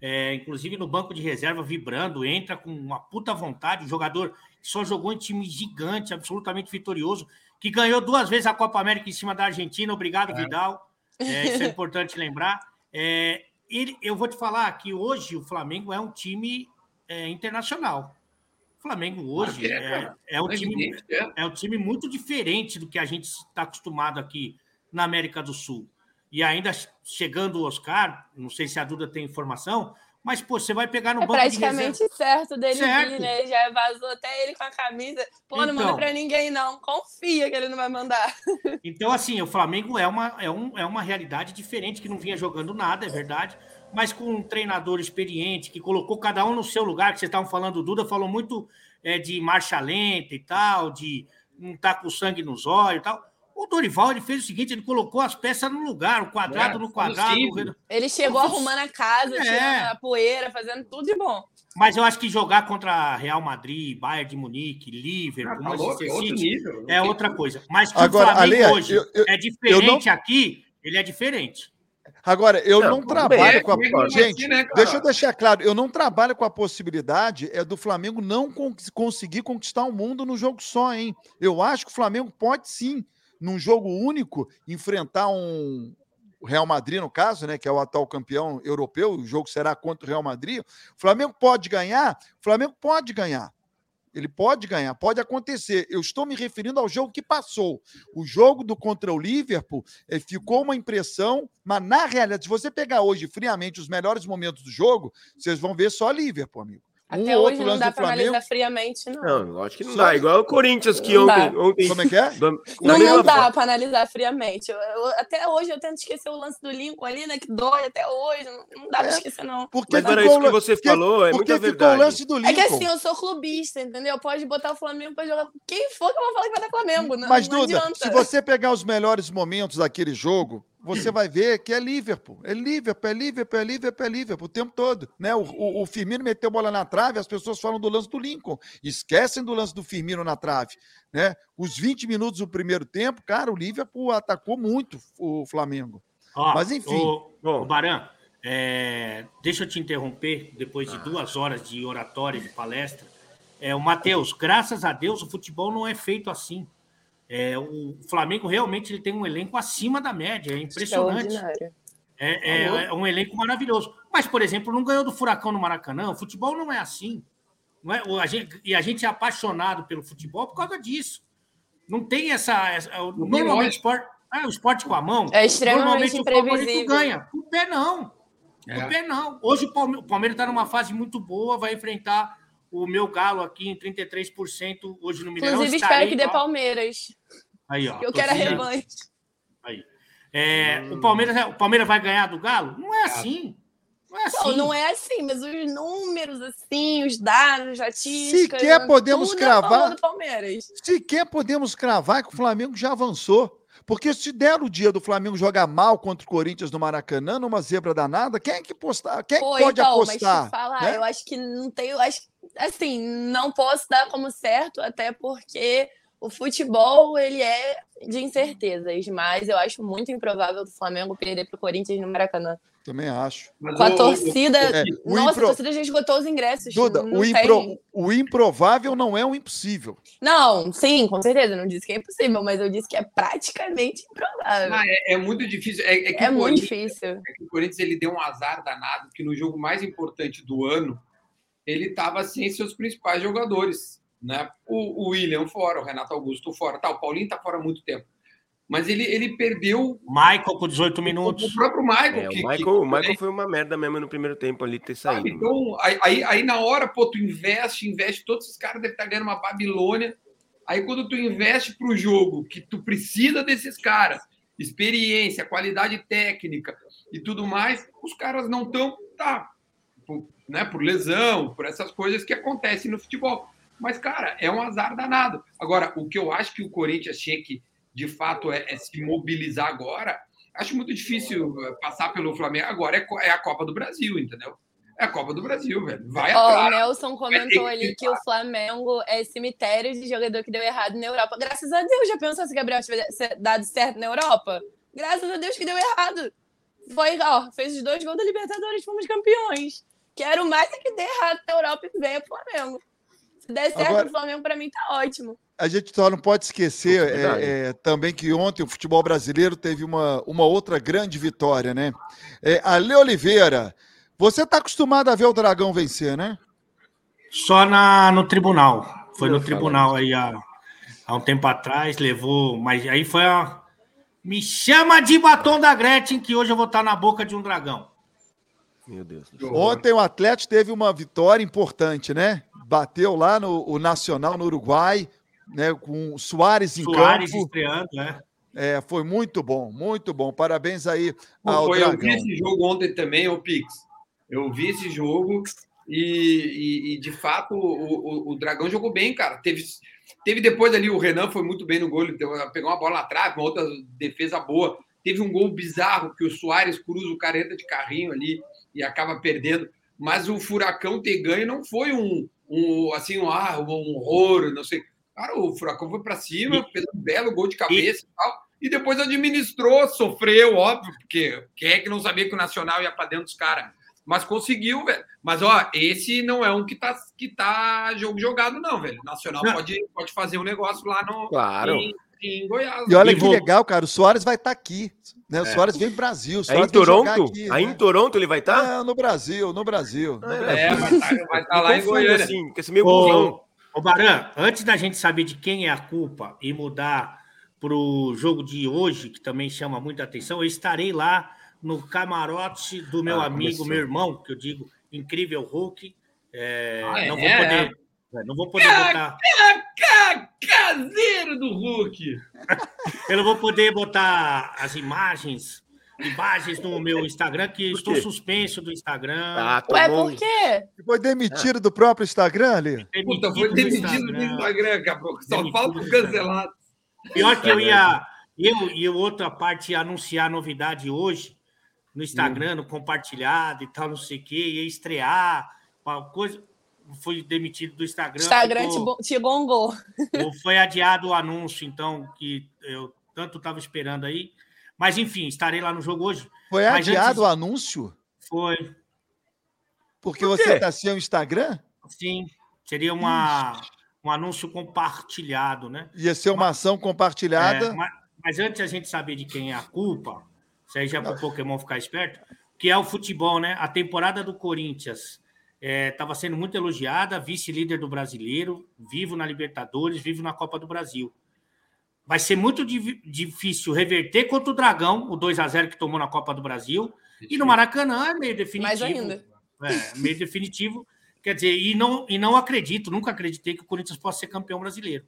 É, inclusive no banco de reserva, vibrando, entra com uma puta vontade. O jogador só jogou em time gigante, absolutamente vitorioso, que ganhou duas vezes a Copa América em cima da Argentina. Obrigado, é. Vidal. É, isso é importante lembrar. É, ele, eu vou te falar que hoje o Flamengo é um time é, internacional. Flamengo hoje é, é, é, um time, é. é um time muito diferente do que a gente está acostumado aqui na América do Sul. E ainda chegando o Oscar, não sei se a Duda tem informação, Mas, pô, você vai pegar no É banco praticamente de reserva. certo dele Certo. vir, né? Já vazou até ele com a camisa. Pô, não manda Então. pra ninguém, não. Confia que ele não vai mandar. Então, assim, o Flamengo é uma, é, um, é uma realidade diferente, que não vinha jogando nada, é verdade, mas com um treinador experiente, que colocou cada um no seu lugar, que vocês estavam falando, o Duda falou muito é, de marcha lenta e tal, de não estar com sangue nos olhos e tal. O Dorival ele fez o seguinte: ele colocou as peças no lugar, o quadrado É, no quadrado. possível. o redo- Ele chegou Nossa. arrumando a casa, É. tirando a poeira, fazendo tudo de bom. Mas eu acho que jogar contra Real Madrid, Bayern de Munique, Liverpool, Ah, tá louco, Manchester é outro City, é outra coisa. Mas que Agora, o Flamengo hoje eu- eu- é diferente aqui, ele é diferente. Agora, eu Não, não, trabalho bem, com a. é Gente, ser, né, deixa eu deixar claro, eu não trabalho com a possibilidade é do Flamengo não con- conseguir conquistar o mundo no jogo só, hein? Eu acho que o Flamengo pode sim, num jogo único, enfrentar um. O Real Madrid, no caso, né, que é o atual campeão europeu, o jogo será contra o Real Madrid. O Flamengo pode ganhar? O Flamengo pode ganhar. Ele pode ganhar, pode acontecer. Eu estou me referindo ao jogo que passou. O jogo do contra o Liverpool eh, ficou uma impressão, mas na realidade, se você pegar hoje friamente os melhores momentos do jogo, vocês vão ver só Liverpool, amigo. Um Até ou hoje outro não dá do pra Flamengo. analisar friamente, não. Não, lógico que não Só- dá. Igual o Corinthians que Não ontem. dá. ontem Como é que é? Não, não dá pra analisar friamente. Eu- eu- até hoje eu tento esquecer o lance do Lincoln ali, né? Que dói até hoje. Não, não dá pra É, esquecer, não. Porque Mas era isso que você porque- falou, é porque muita ficou o verdade. lance do Lincoln. É que assim, eu sou clubista, entendeu? Pode botar o Flamengo pra jogar quem for que eu vou falar que vai dar Flamengo. Não, Mas, não Duda, adianta. se você pegar os melhores momentos daquele jogo, você vai ver que é Liverpool. É Liverpool, é Liverpool, é Liverpool, é Liverpool o tempo todo. Né? O, o, o Firmino meteu bola na trave, as pessoas falam do lance do Lincoln. Esquecem do lance do Firmino na trave. Né? Os 20 minutos do primeiro tempo, cara, o Liverpool atacou muito o Flamengo. Ó, Mas, enfim. Bom. ô Baran, é, deixa eu te interromper, depois Ah. de duas horas de oratória, de palestra. É, o Matheus, graças a Deus, o futebol não é feito assim. É, o Flamengo realmente ele tem um elenco acima da média, é impressionante. É, é- Alô? é um elenco maravilhoso. Mas, por exemplo, não ganhou do Furacão no Maracanã. O futebol não é assim. Não é, o- a gente, e a gente é apaixonado pelo futebol por causa disso. Não tem essa. essa tem normalmente, esporte, ah, o esporte com a mão. É extremamente normalmente o ganha. O pé não. É. O pé não. Hoje o Palmeiras está numa fase muito boa, vai enfrentar o meu Galo aqui em 33% hoje no Mineirão. Inclusive, estarei espero que dê. Palmeiras. Aí, ó. Eu quero a revanche. Aí. É, o, Palmeiras, o Palmeiras vai ganhar do Galo? Não é assim. Não é assim. Não, não é assim, mas os números, assim, os dados, estatísticas. Sequer podemos tudo é cravar. Sequer podemos cravar que o Flamengo já avançou. Porque se der o dia do Flamengo jogar mal contra o Corinthians no Maracanã, numa zebra danada, quem é que, postar, quem é que Pô, pode então, apostar? mas te falar, né? eu acho que não tem, eu acho, assim, não posso dar como certo, até porque o futebol, ele é de incertezas, mas eu acho muito improvável do Flamengo perder pro Corinthians no Maracanã. Também acho. Mas Com a o- torcida, É, o nossa, impro- a torcida já esgotou os ingressos. Duda, o, tem- impro- o improvável não é o impossível. Não, sim, com certeza, não disse que é impossível, mas eu disse que é praticamente improvável. Ah, é, é muito difícil. É, é que é o muito difícil. é que o Corinthians ele deu um azar danado, que no jogo mais importante do ano, ele estava sem seus principais jogadores. Né? O, o William fora, o Renato Augusto fora, tá, o Paulinho está fora há muito tempo. Mas ele, ele perdeu Michael com 18 o minutos. próprio Michael. É, o que- Michael, que- o Michael foi uma merda mesmo no primeiro tempo ali ter Sabe? saído. Então, aí, aí, aí na hora, pô, tu investe, investe, todos esses caras devem estar ganhando uma Babilônia. Aí quando tu investe para o jogo, que tu precisa desses caras, experiência, qualidade técnica e tudo mais, os caras não estão, tá, por, né, por lesão, por essas coisas que acontecem no futebol. Mas, cara, é um azar danado. Agora, o que eu acho que o Corinthians tinha que, de fato, é, é se mobilizar agora, acho muito difícil eh, passar pelo Flamengo. Agora é, é a Copa do Brasil, entendeu? É a Copa do Brasil, velho. Vai Ó, o atrás. Nelson comentou ali que o Flamengo é cemitério de jogador que deu errado na Europa. Graças a Deus, já pensou se o Gabriel tivesse dado certo na Europa? Graças a Deus que deu errado. Foi, ó, fez os dois gols da Libertadores, fomos campeões. Quero mais é que dê errado na Europa e venha pro Flamengo. Se der certo Agora- no Flamengo, pra mim tá ótimo. A gente só não pode esquecer é é, é, também que ontem o futebol brasileiro teve uma, uma outra grande vitória, né? É, Ale Oliveira, você está acostumado a ver o Dragão vencer, né? Só na, no tribunal. Foi no tribunal aí há, há um tempo atrás, levou. Mas aí foi a. Me chama de batom da Gretchen, que hoje eu vou estar na boca de um dragão. Meu Deus. Ontem o Atlético teve uma vitória importante, né? Bateu lá no o Nacional no Uruguai, né? Com o Soares em Soares campo. estreando, né? É, foi muito bom, muito bom. Parabéns aí ao Pô, eu vi Dragão. esse jogo ontem também, o Pix. Eu vi esse jogo e, e- e, de fato, o, o- o Dragão jogou bem, cara. Teve, teve depois ali, o Renan foi muito bem no gol, ele pegou uma bola na trave, uma outra defesa boa. Teve um gol bizarro que o Soares cruza o careta de carrinho ali e acaba perdendo. Mas o Furacão ter ganho não foi um, um assim, um, ah, um horror, não sei. Cara, o Furacão foi para cima, fez um belo gol de cabeça e tal. E depois administrou, sofreu, óbvio, porque quem é que não sabia que o Nacional ia para dentro dos caras? Mas conseguiu, velho. Mas, ó, esse não é um que tá, que tá jogo jogado, não, velho. O Nacional Não. pode, pode fazer um negócio lá no, Claro. em, em Goiás. E olha E que vou- legal, cara. O Soares vai estar aqui. Né? O É. Soares vem pro Brasil. O Aí Soares em Toronto? aqui, Aí né? em Toronto ele vai estar? É, no Brasil, no Brasil. no Ah, Brasil. É, vai estar vai tá lá em Goiânia. assim, com esse meio. Ô, ô Baran, antes da gente saber de quem é a culpa e mudar para o jogo de hoje, que também chama muita atenção, eu estarei lá no camarote do meu Ah, amigo, começou. meu irmão, que eu digo, incrível Hulk. É, Ah, não, é? vou poder, é, não vou poder botar. Ca- Caseiro do Hulk. Eu não vou poder botar as imagens, imagens no meu Instagram, que estou suspenso do Instagram. Ah, Ué, por quê? Foi demitido do próprio Instagram ali? Puta, foi do demitido do Instagram, caboclo. Só Demitido falta cancelado. Pior que eu ia. Eu e outra parte ia anunciar a novidade hoje no Instagram, no compartilhado e tal, não sei o quê, ia estrear, uma coisa. Fui demitido do Instagram. Instagram te, ficou- te gongou. foi adiado o anúncio, então, que eu tanto estava esperando aí. Mas, enfim, estarei lá no jogo hoje. Foi Mas adiado antes- o anúncio? Foi, Porque Por você está sem o Instagram? sim, seria uma, um anúncio compartilhado, né? Ia ser uma ação compartilhada. É, mas, mas antes a gente saber de quem é a culpa, isso aí já para o Pokémon ficar esperto, que é o futebol, né? A temporada do Corinthians estava sendo muito elogiada, vice-líder do brasileiro, vivo na Libertadores, vivo na Copa do Brasil. Vai ser muito di- difícil reverter contra o Dragão, o 2 a 0 que tomou na Copa do Brasil, e no Maracanã é meio definitivo. Mais ainda. É, meio definitivo. Quer dizer, e não, e não acredito, nunca acreditei que o Corinthians possa ser campeão brasileiro.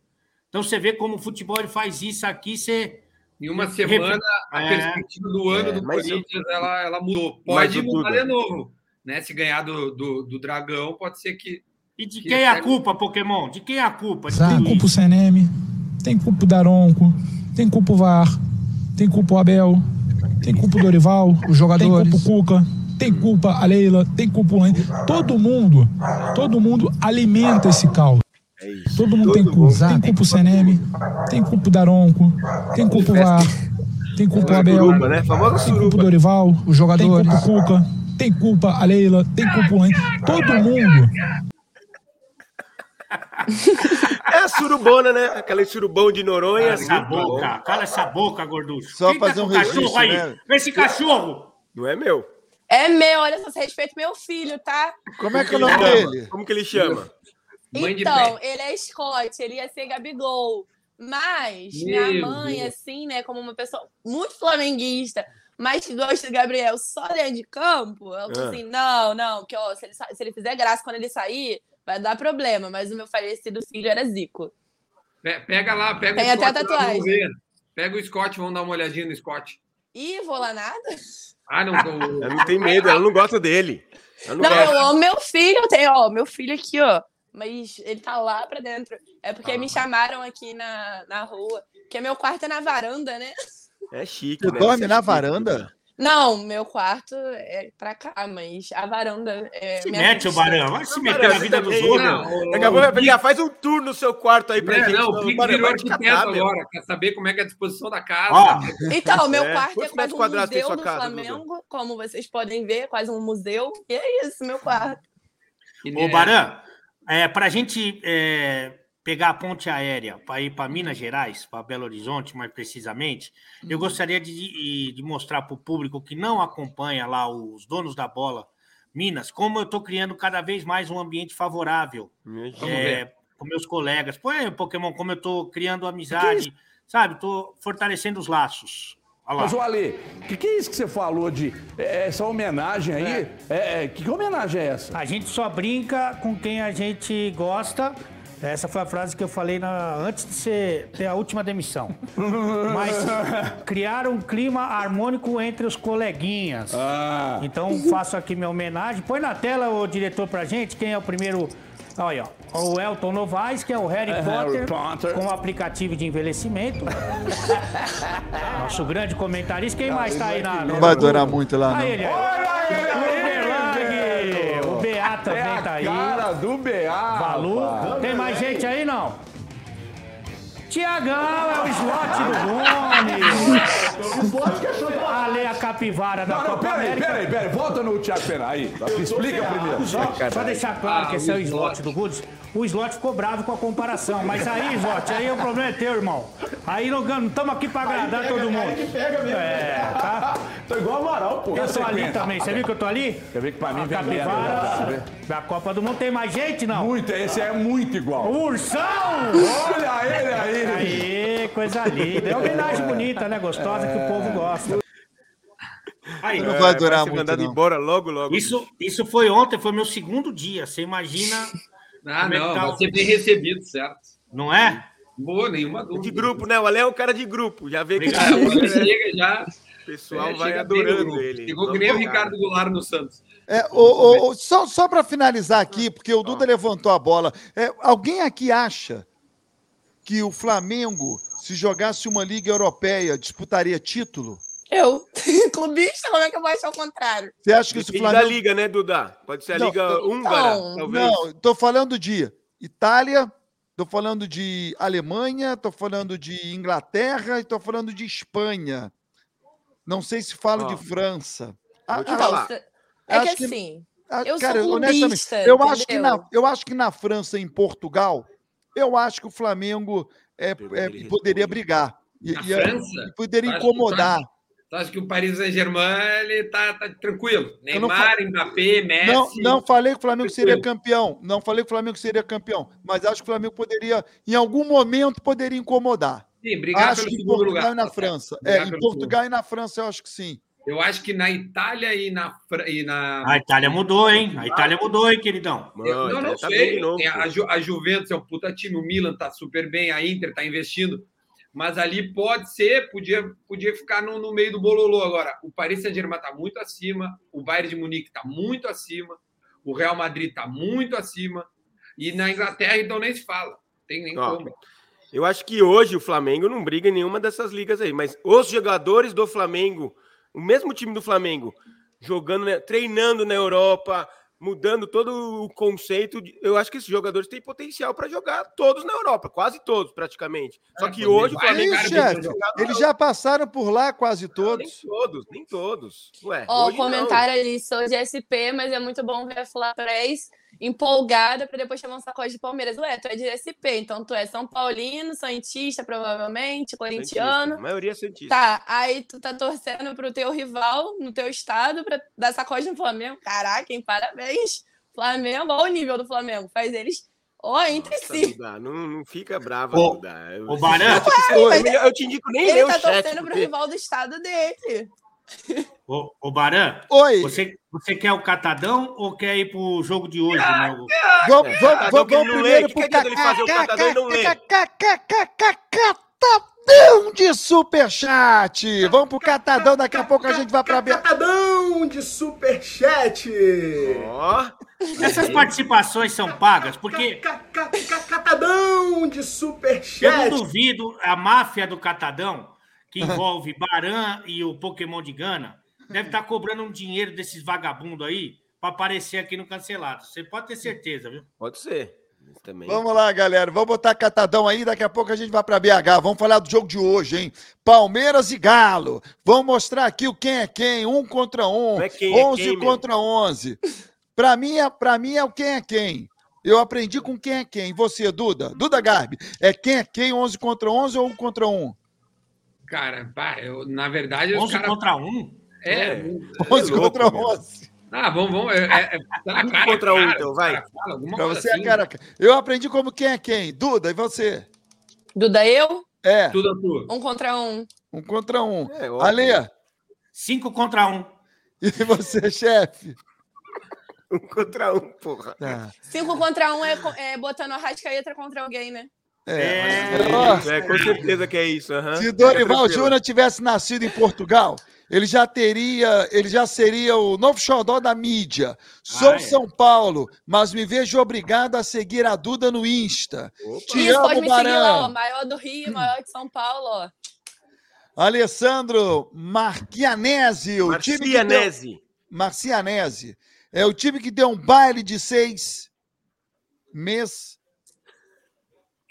Então você vê como o futebol ele faz isso aqui, você. Em uma semana, a É. perspectiva do ano É, do Corinthians ela, ela mudou. Pode mudar de novo. Né? Se ganhar do, do, do Dragão, pode ser que. E de Que quem é a culpa, Pokémon? De quem é a culpa? de Tem culpa o? CNM, tem culpa o Daronco, tem culpa o VAR, tem culpa o Abel, tem culpa o Dorival, os jogadores, tem culpa o Cuca, tem culpa a Leila, tem culpa o Lenny. Todo mundo, todo mundo alimenta esse caos. É isso. Todo mundo Todo tem mundo. culpa. Tem culpa o CNM, tem culpa o Daronco, tem culpa o VAR, tem culpa o Abel, Suruba, né? Tem culpa o. Dorival, os jogadores, tem culpa o Cuca, tem culpa a Leila, tem culpa o. Todo mundo É a surubona, né? Aquela surubão de Noronha. Cala essa tá bom. boca, cala essa boca, gorducho. Só Quem tá fazer com um cachorro registro, aí? né? Esse cachorro! Não é meu. É meu, olha só, você respeita meu filho, tá? Como é que é o nome Chama. dele? Como que ele chama? Então, ele é Scott, ele ia ser Gabigol. Mas minha Meu mãe, Deus. assim, né, como uma pessoa muito flamenguista, mas que gosta do Gabriel só dentro de campo, ela falou Ah. assim: não, não, que ó, se ele, se ele fizer graça quando ele sair, vai dar problema. Mas o meu falecido filho era Zico. Pe- Pega lá, pega Tem o até Scott. lá, tatuagem. vamos ver. Pega o Scott, vamos dar uma olhadinha no Scott. Ih, vou lá nada? Ah, não. o- Ela não tem medo, ela não gosta dele. Ela não, Não, gosta. eu amo meu filho, eu tenho, ó, meu filho aqui, ó. Mas ele tá lá pra dentro. É porque Ah. me chamaram aqui na, na rua. Porque meu quarto é na varanda, né? É chique, Você né? dorme é na chique, varanda? né? Não, meu quarto é pra cá, mas a varanda é. Se minha mete, o. Barão. Vai se meter Barão, na vida dos outros. Não, o- Daqui a pouco vai pegar, faz um tour no seu quarto aí pra É, gente. não, o Barão virou arquiteto agora. Quer saber como é que é a disposição da casa. Ó, Então, meu É. quarto é quase um museu sua do casa, Flamengo, como vocês podem ver, quase um museu. E é isso, meu quarto. Ô, é, Baran, é, para a gente é, pegar a ponte aérea para ir para Minas Gerais, para Belo Horizonte, mais precisamente, eu gostaria de, de mostrar para o público que não acompanha lá os donos da bola, Minas, como eu estou criando cada vez mais um ambiente favorável é, com meus colegas. Põe aí, Pokémon, como eu estou criando amizade, sabe? Estou fortalecendo os laços. Mas, o Ale, o que, que é isso que você falou de é, essa homenagem aí? É, é, que, que homenagem é essa? A gente só brinca com quem a gente gosta. Essa foi a frase que eu falei na- antes de ser, ter a última demissão. Mas criar um clima harmônico entre os coleguinhas. Ah. Então faço aqui minha homenagem. Põe na tela, o diretor, pra gente, quem é o primeiro. Olha, ó, o Elton Novaes, que é o Harry, É, Potter, Harry Potter. com o aplicativo de envelhecimento. Nosso grande comentarista. Quem mais tá aí na. Não vai durar muito lá, não. Aí ele, Uberlang, o BA também É a tá aí. cara do BA. Valu. Tem mais gente aí, não? Tiagão é o slot do Gomes. Ale a capivara da Não, não, Copa peraí, América. peraí, peraí. Volta no Thiago Pena aí. Explica primeiro. Só, só deixar claro Ah, que esse é o slot do Goods. O slot ficou bravo com a comparação. Mas aí, slot, aí o problema é teu, irmão. Aí não estamos aqui pra agradar todo mundo. É, tá? Tô igual o Amaral, pô. Eu tô ali também. Você viu que eu tô ali? Quer ver que pra mim A vem capivara né? da Copa do Mundo. Tem mais gente, não? Muito, esse é muito igual. O Ursão! Olha ele aí. Aí, coisa linda. É homenagem bonita, né? Gostosa que o povo gosta. Aí, Não vai durar ser muito, mandado não. embora logo, logo. Isso, isso foi ontem, foi meu segundo dia. Você imagina, Ah, Como é não, tá vai o- ser bem recebido, certo? não é? Boa, nenhuma dúvida. De grupo, né? O Ale é um cara de grupo. Já vê que Ah, agora chega já. o pessoal é, vai adorando grupo. ele. Chegou que nem o Ricardo Goulart no Santos. É, o- o- o- só só para finalizar aqui, porque o Duda levantou a bola. É, alguém aqui acha que o Flamengo, se jogasse uma Liga Europeia, disputaria título? Eu, clubista, como é que eu vou achar o contrário? Você acha que se o Depende da Flamengo. liga, né, Duda? Pode ser a Não, liga eu- húngara, Não, talvez. Não, tô falando de Itália, tô falando de Alemanha, tô falando de Inglaterra e tô falando de Espanha. Não sei se falo Ó, de França. vou te Ah, falar. Então, é que Acho que- assim, Ah, Eu sou cara, clubista, honestamente, eu acho, que na, eu acho que na França e em Portugal, eu acho que o Flamengo é, é, poderia brigar. E, Na e França? e poderia tá- incomodar. Tu acha que o Paris Saint-Germain ele tá, tranquilo? Eu não Neymar, Mbappé, Messi. Não, não falei que o Flamengo seria Tranquilo. campeão. Não falei que o Flamengo seria campeão. Mas acho que o Flamengo poderia, em algum momento, poderia incomodar. Sim, brigar acho pelo que em segundo Portugal lugar. e na. França. É, em Portugal e na França, eu acho que sim. segundo. Eu acho que na Itália e na. E na... A Itália mudou, hein? A Itália mudou, hein, queridão? Mano, Eu- não, não tá sei. novo, pô. a, Ju- a Juventus é um puta time, o Milan tá super bem, a Inter tá investindo. Mas ali pode ser, podia, podia ficar no, no meio do bololô agora. O Paris Saint-Germain tá muito acima, o Bayern de Munique tá muito acima, o Real Madrid tá muito acima. E na Inglaterra, então, nem se fala. Tem nem Ó, como. Eu acho que hoje o Flamengo não briga em nenhuma dessas ligas aí, mas os jogadores do Flamengo, o mesmo time do Flamengo, jogando, né, treinando na Europa, mudando todo o conceito, de- eu acho que esses jogadores têm potencial para jogar todos na Europa, quase todos praticamente. Só É, que pô, hoje o vai, Flamengo Aí, cara, chefe, eles já passaram por lá quase nem todos. todos, nem todos. Ué, Ó, o hoje não. comentário ali, sou de SP, mas é muito bom ver a Flá Press empolgada pra depois chamar um sacode de Palmeiras. Ué, tu é de SP, então tu é São Paulino, Santista, provavelmente, corintiano. Santista, A maioria é Santista. Tá, aí tu tá torcendo pro teu rival no teu estado pra dar sacode no Flamengo. Caraca, hein? Parabéns. Flamengo, olha o nível do Flamengo. Faz eles, ó, entre Nossa, si. Duda, não, não fica brava, Ô, Duda. Eu, Ô, Barão, eu, eu te indico nem ler Ele o tá chat. torcendo pro porque- rival do estado dele. Ô, ô Barão, Oi, você, você quer o catadão ou quer ir pro jogo de hoje, Ah, meu? vamos, vamos, catadão vamos, primeiro pro adianta ele fazer o catadão e não lê? catadão de superchat. Vamos pro catadão, daqui a pouco a gente vai pra... Catadão de superchat! Ó, Essas participações são pagas, porque Ca- ca- ca- Catadão de eu não superchat! duvido a máfia do catadão, que envolve Baran e o Pokémon de Gana, deve estar cobrando um dinheiro desses vagabundos aí para aparecer aqui no cancelado. Você pode ter certeza, viu? pode ser. Também. Vamos lá, galera. Vamos botar catadão aí. Daqui a pouco a gente vai para BH. Vamos falar do jogo de hoje, hein? Palmeiras e Galo. Vamos mostrar aqui o quem é quem. Um contra um. Não é quem é 11 quem, meu. contra 11. Para mim, é, pra mim é o quem é quem. Eu aprendi com quem é quem. Você, Duda? Duda Garbi. É quem é quem? 11 contra 11 ou 1 contra 1? Cara, pá, eu, na verdade, os 11 caras. contra 1? É, 11 louco, contra meu. 11. Ah, vamos, vamos. É, é, é, tá Um cara, contra um, cara, então, os vai. caras falam alguma Pra você é assim. cara. Eu aprendi como quem é quem. Duda, e você? Duda, eu? É, Tudo a tu. Um contra um. um contra um. É. Ale, Cinco contra um. e você, chefe? Um contra um, porra. Tá. Cinco contra um é, é botando a rascaeta contra alguém, né? É, É, É, com certeza que é isso. aham. Se Dorival tranquilo. Júnior tivesse nascido em Portugal, ele já teria, ele já seria o novo xodó da mídia. Sou Ah, é. São Paulo, mas me vejo obrigado a seguir a Duda no Insta. Te Isso, amo, lá, ó. Barão. Maior do Rio, maior de São Paulo, ó. Alessandro Marchianese, o time que deu... Marcianese. Marcianese. É o time que deu um baile de seis meses.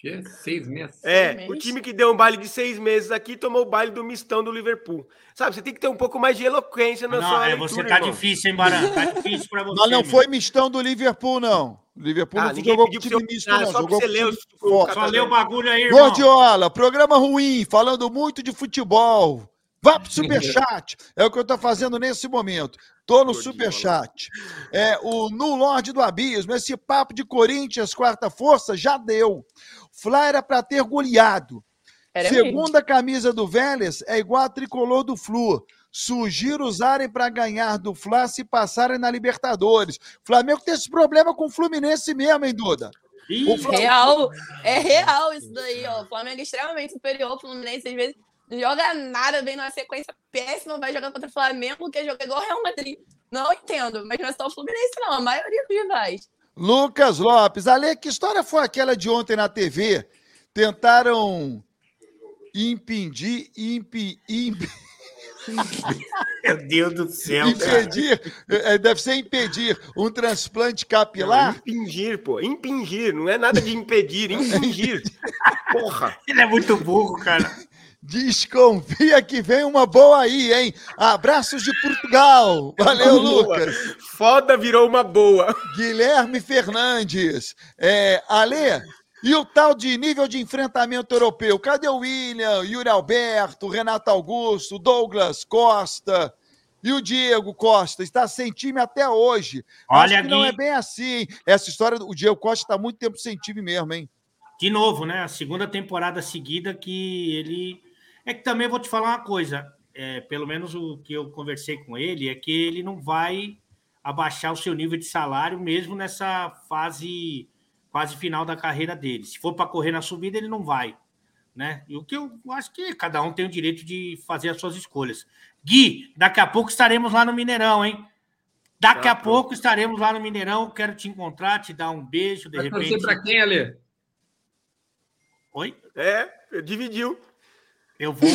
Que? Seis meses. É, Seis o time que deu um baile de seis meses aqui tomou o baile do mistão do Liverpool. Sabe, você tem que ter um pouco mais de eloquência na Não, sua é, leitura, você tá irmão. difícil, hein, Baran? Tá difícil pra você. Mas não foi mistão do Liverpool, não. O Liverpool Ah, não jogou com time misto, não. só Jogou você com ler time os- forte. Só lê o bagulho aí, irmão. Gordiola, programa ruim, falando muito de futebol. Vá pro superchat. É o que eu tô fazendo nesse momento. Tô no superchat. É, o No Lorde do Abismo, esse papo de Corinthians, quarta força, já deu. Fla era pra ter goleado. Era. Segunda camisa do Vélez é igual a tricolor do Flu. Sugiro usarem para ganhar do Fla se passarem na Libertadores. Flamengo tem esse problema com o Fluminense mesmo, hein, Duda? Ih, O Fla- Real, é real isso daí, ó. O Flamengo é extremamente superior, o Fluminense às vezes joga nada, vem numa sequência péssima, vai jogar contra o Flamengo, que joga igual o Real Madrid. Não entendo, mas não é só o Fluminense, não. A maioria dos rivais. Lucas Lopes. Ale, que história foi aquela de ontem na TV? Tentaram impedir, impi, impi- Meu Deus do céu, cara. impedir, eh, deve ser impedir um transplante Não, capilar? impingir, pô. Impingir. Não é nada de impedir. Impingir. Porra. Ele é muito burro, cara. Desconfia que vem uma boa aí, hein? Abraços de Portugal. Valeu. Lucas. Foda virou uma boa. Guilherme Fernandes. É, Ale, e o tal de nível de enfrentamento europeu? Cadê o William, Yuri Alberto, Renato Augusto, Douglas Costa e o Diego Costa? Está sem time até hoje. Olha, Acho que não é bem assim. hein? Essa história, do- o Diego Costa está muito tempo sem time mesmo, hein? De novo, né? A segunda temporada seguida que ele. É que também vou te falar uma coisa. É, pelo menos o que eu conversei com ele é que ele não vai abaixar o seu nível de salário mesmo nessa fase quase final da carreira dele. Se for para correr na subida, ele não vai. Né? E o que eu acho que cada um tem o direito de fazer as suas escolhas. Gui, daqui a pouco estaremos lá no Mineirão, hein? Daqui Tá a pronto. pouco estaremos lá no Mineirão. Quero te encontrar, te dar um beijo, de Vai repente. pra quem, Ale? Oi? É, dividiu. Eu vou.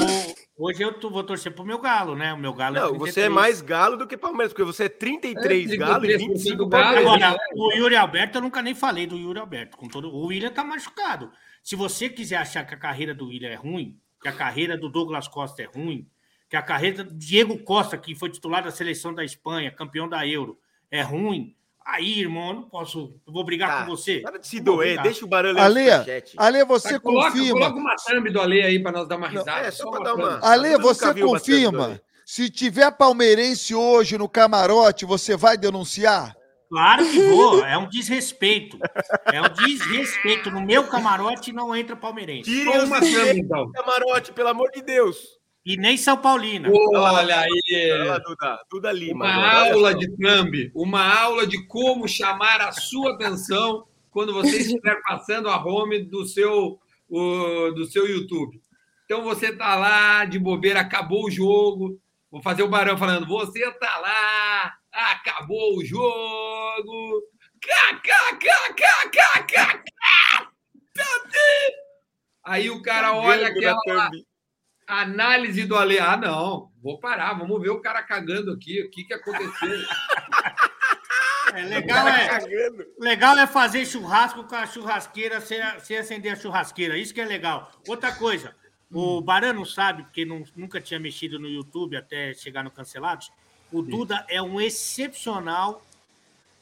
Hoje eu vou torcer pro meu galo, né? O meu galo Não, é você é 33. mais galo do que Palmeiras, porque você é 33 É, galo e 33% 25 galo. Palmeiras. Agora, o Yuri Alberto, eu nunca nem falei do Yuri Alberto. Com todo... O William tá machucado. Se você quiser achar que a carreira do William é ruim, que a carreira do Douglas Costa é ruim, que a carreira do Diego Costa, que foi titular da seleção da Espanha, campeão da Euro, é ruim, aí, irmão, eu não posso. Eu vou brigar Tá, com você. Para de se doer, deixa o barulho o Ale, você Tá, coloca, confirma. coloca uma thumb do Ale aí pra nós dar uma risada. É, só pra dar uma- Ale, você confirma. Se tiver palmeirense hoje no camarote, você vai denunciar? Claro que vou. É um desrespeito. É um desrespeito. No meu camarote não entra palmeirense. Só os uma thumb, então. do camarote, pelo amor de Deus. E nem São Paulina. Olha aí. Olha lá, Duda, Duda Lima. Uma olha aula de thumb, uma aula de como chamar a sua atenção quando você estiver passando a home do seu, o- do seu YouTube. Então você tá lá de bobeira, acabou o jogo. Vou fazer o barão falando: você tá lá, acabou o jogo. KKKKKK. Aí o cara olha Cagando na aquela thumb. Análise do Ale. Ah, não, vou parar, vamos ver o cara cagando aqui. O que, que aconteceu? É, legal, é, Cagando. legal é fazer churrasco com a churrasqueira sem, sem acender a churrasqueira. Isso que é legal. Outra coisa, o Baran não sabe, porque não- nunca tinha mexido no YouTube até chegar no Cancelados. O Duda é um excepcional,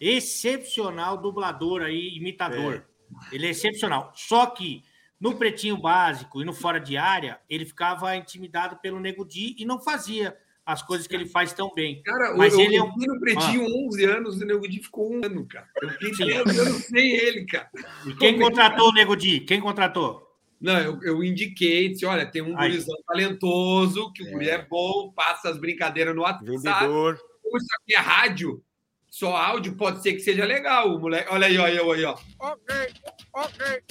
excepcional dublador aí, imitador. Ele é excepcional. Só que no Pretinho Básico e no Fora de Área, ele ficava intimidado pelo Nego Di e não fazia as coisas que ele faz tão bem. Cara, Mas eu, ele é eu um- vi no Pretinho 11 anos e o Nego Di ficou um ano, cara. Eu fiquei 10 anos sem ele, cara. E quem contratou o Nego Di? Quem contratou? Não, eu, eu indiquei, disse, olha, tem um Aí. gurizão talentoso, que o guri é bom, passa as brincadeiras no WhatsApp. Vendedor. Como isso aqui é rádio, só áudio, pode ser que seja legal, o moleque. Olha aí, olha aí, ó. Ok, ok.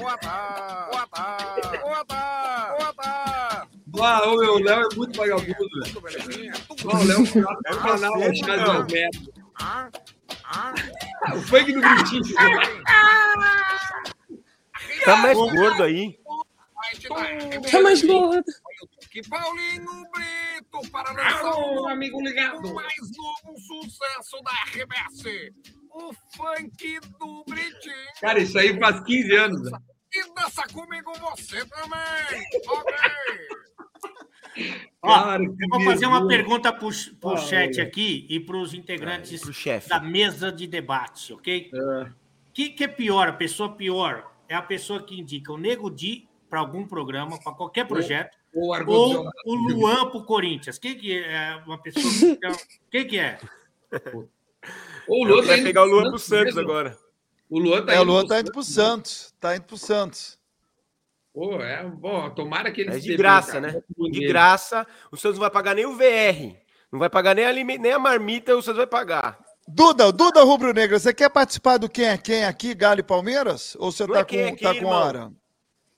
Boa tarde, boa tarde, boa tarde, boa tarde. O meu Léo é muito vagabundo, velho. Ó, O Léo lá É no canal de. Ah, ah. O funk do Gritinho. Tá mais gordo aí. Dar. Tá mais gordo. Que Paulinho Brito para lançar amigo ligado. o mais novo sucesso da RBS. O funk do Britinho. Cara, isso aí faz 15 anos. velho. E dança comigo você também. Ok. Ó, Cara, que eu vou fazer uma pergunta pro, pro Ah, chat aqui e para os integrantes Pro chefe. da mesa de debate, ok? É. O que, que é pior? A pessoa pior é a pessoa que indica o Nego Di para algum programa, para qualquer projeto, Ou ou o Luan pro Corinthians. Quem que é uma pessoa que... Quem que é? O Luan tá Vai indo pegar o Luan pro Santos mesmo. agora. O Luan tá É, o indo Luan pro tá indo pro Santos. Tá indo pro Santos. Pô, é, bom, tomara que ele É de graça, bem, né? De graça. O Santos não vai pagar nem o VR. Não vai pagar nem a, nem a marmita, o Santos vai pagar. Duda, Duda Rubro Negra, você quer participar do Quem é Quem aqui, Galo e Palmeiras? Ou você Não tá é com, é quem, tá com hora?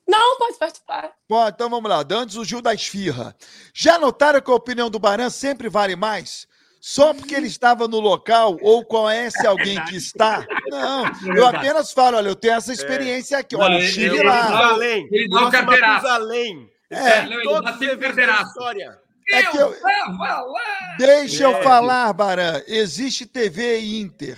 Não, pode participar. Bom, então vamos lá. Antes o Gil da Esfirra. Já notaram que a opinião do Baran sempre vale mais? Só porque ele estava no local ou conhece alguém que está? Não, eu apenas falo, olha, eu tenho essa experiência aqui. Olha, Não, eu ele- estive ele lá. Matusalém. ele dá o carteiraço. Matusalém. É, não, ele Todos dá sempre da carteiraço. história. É que eu-. Deixa eu É. falar, Baran. Existe TV Inter.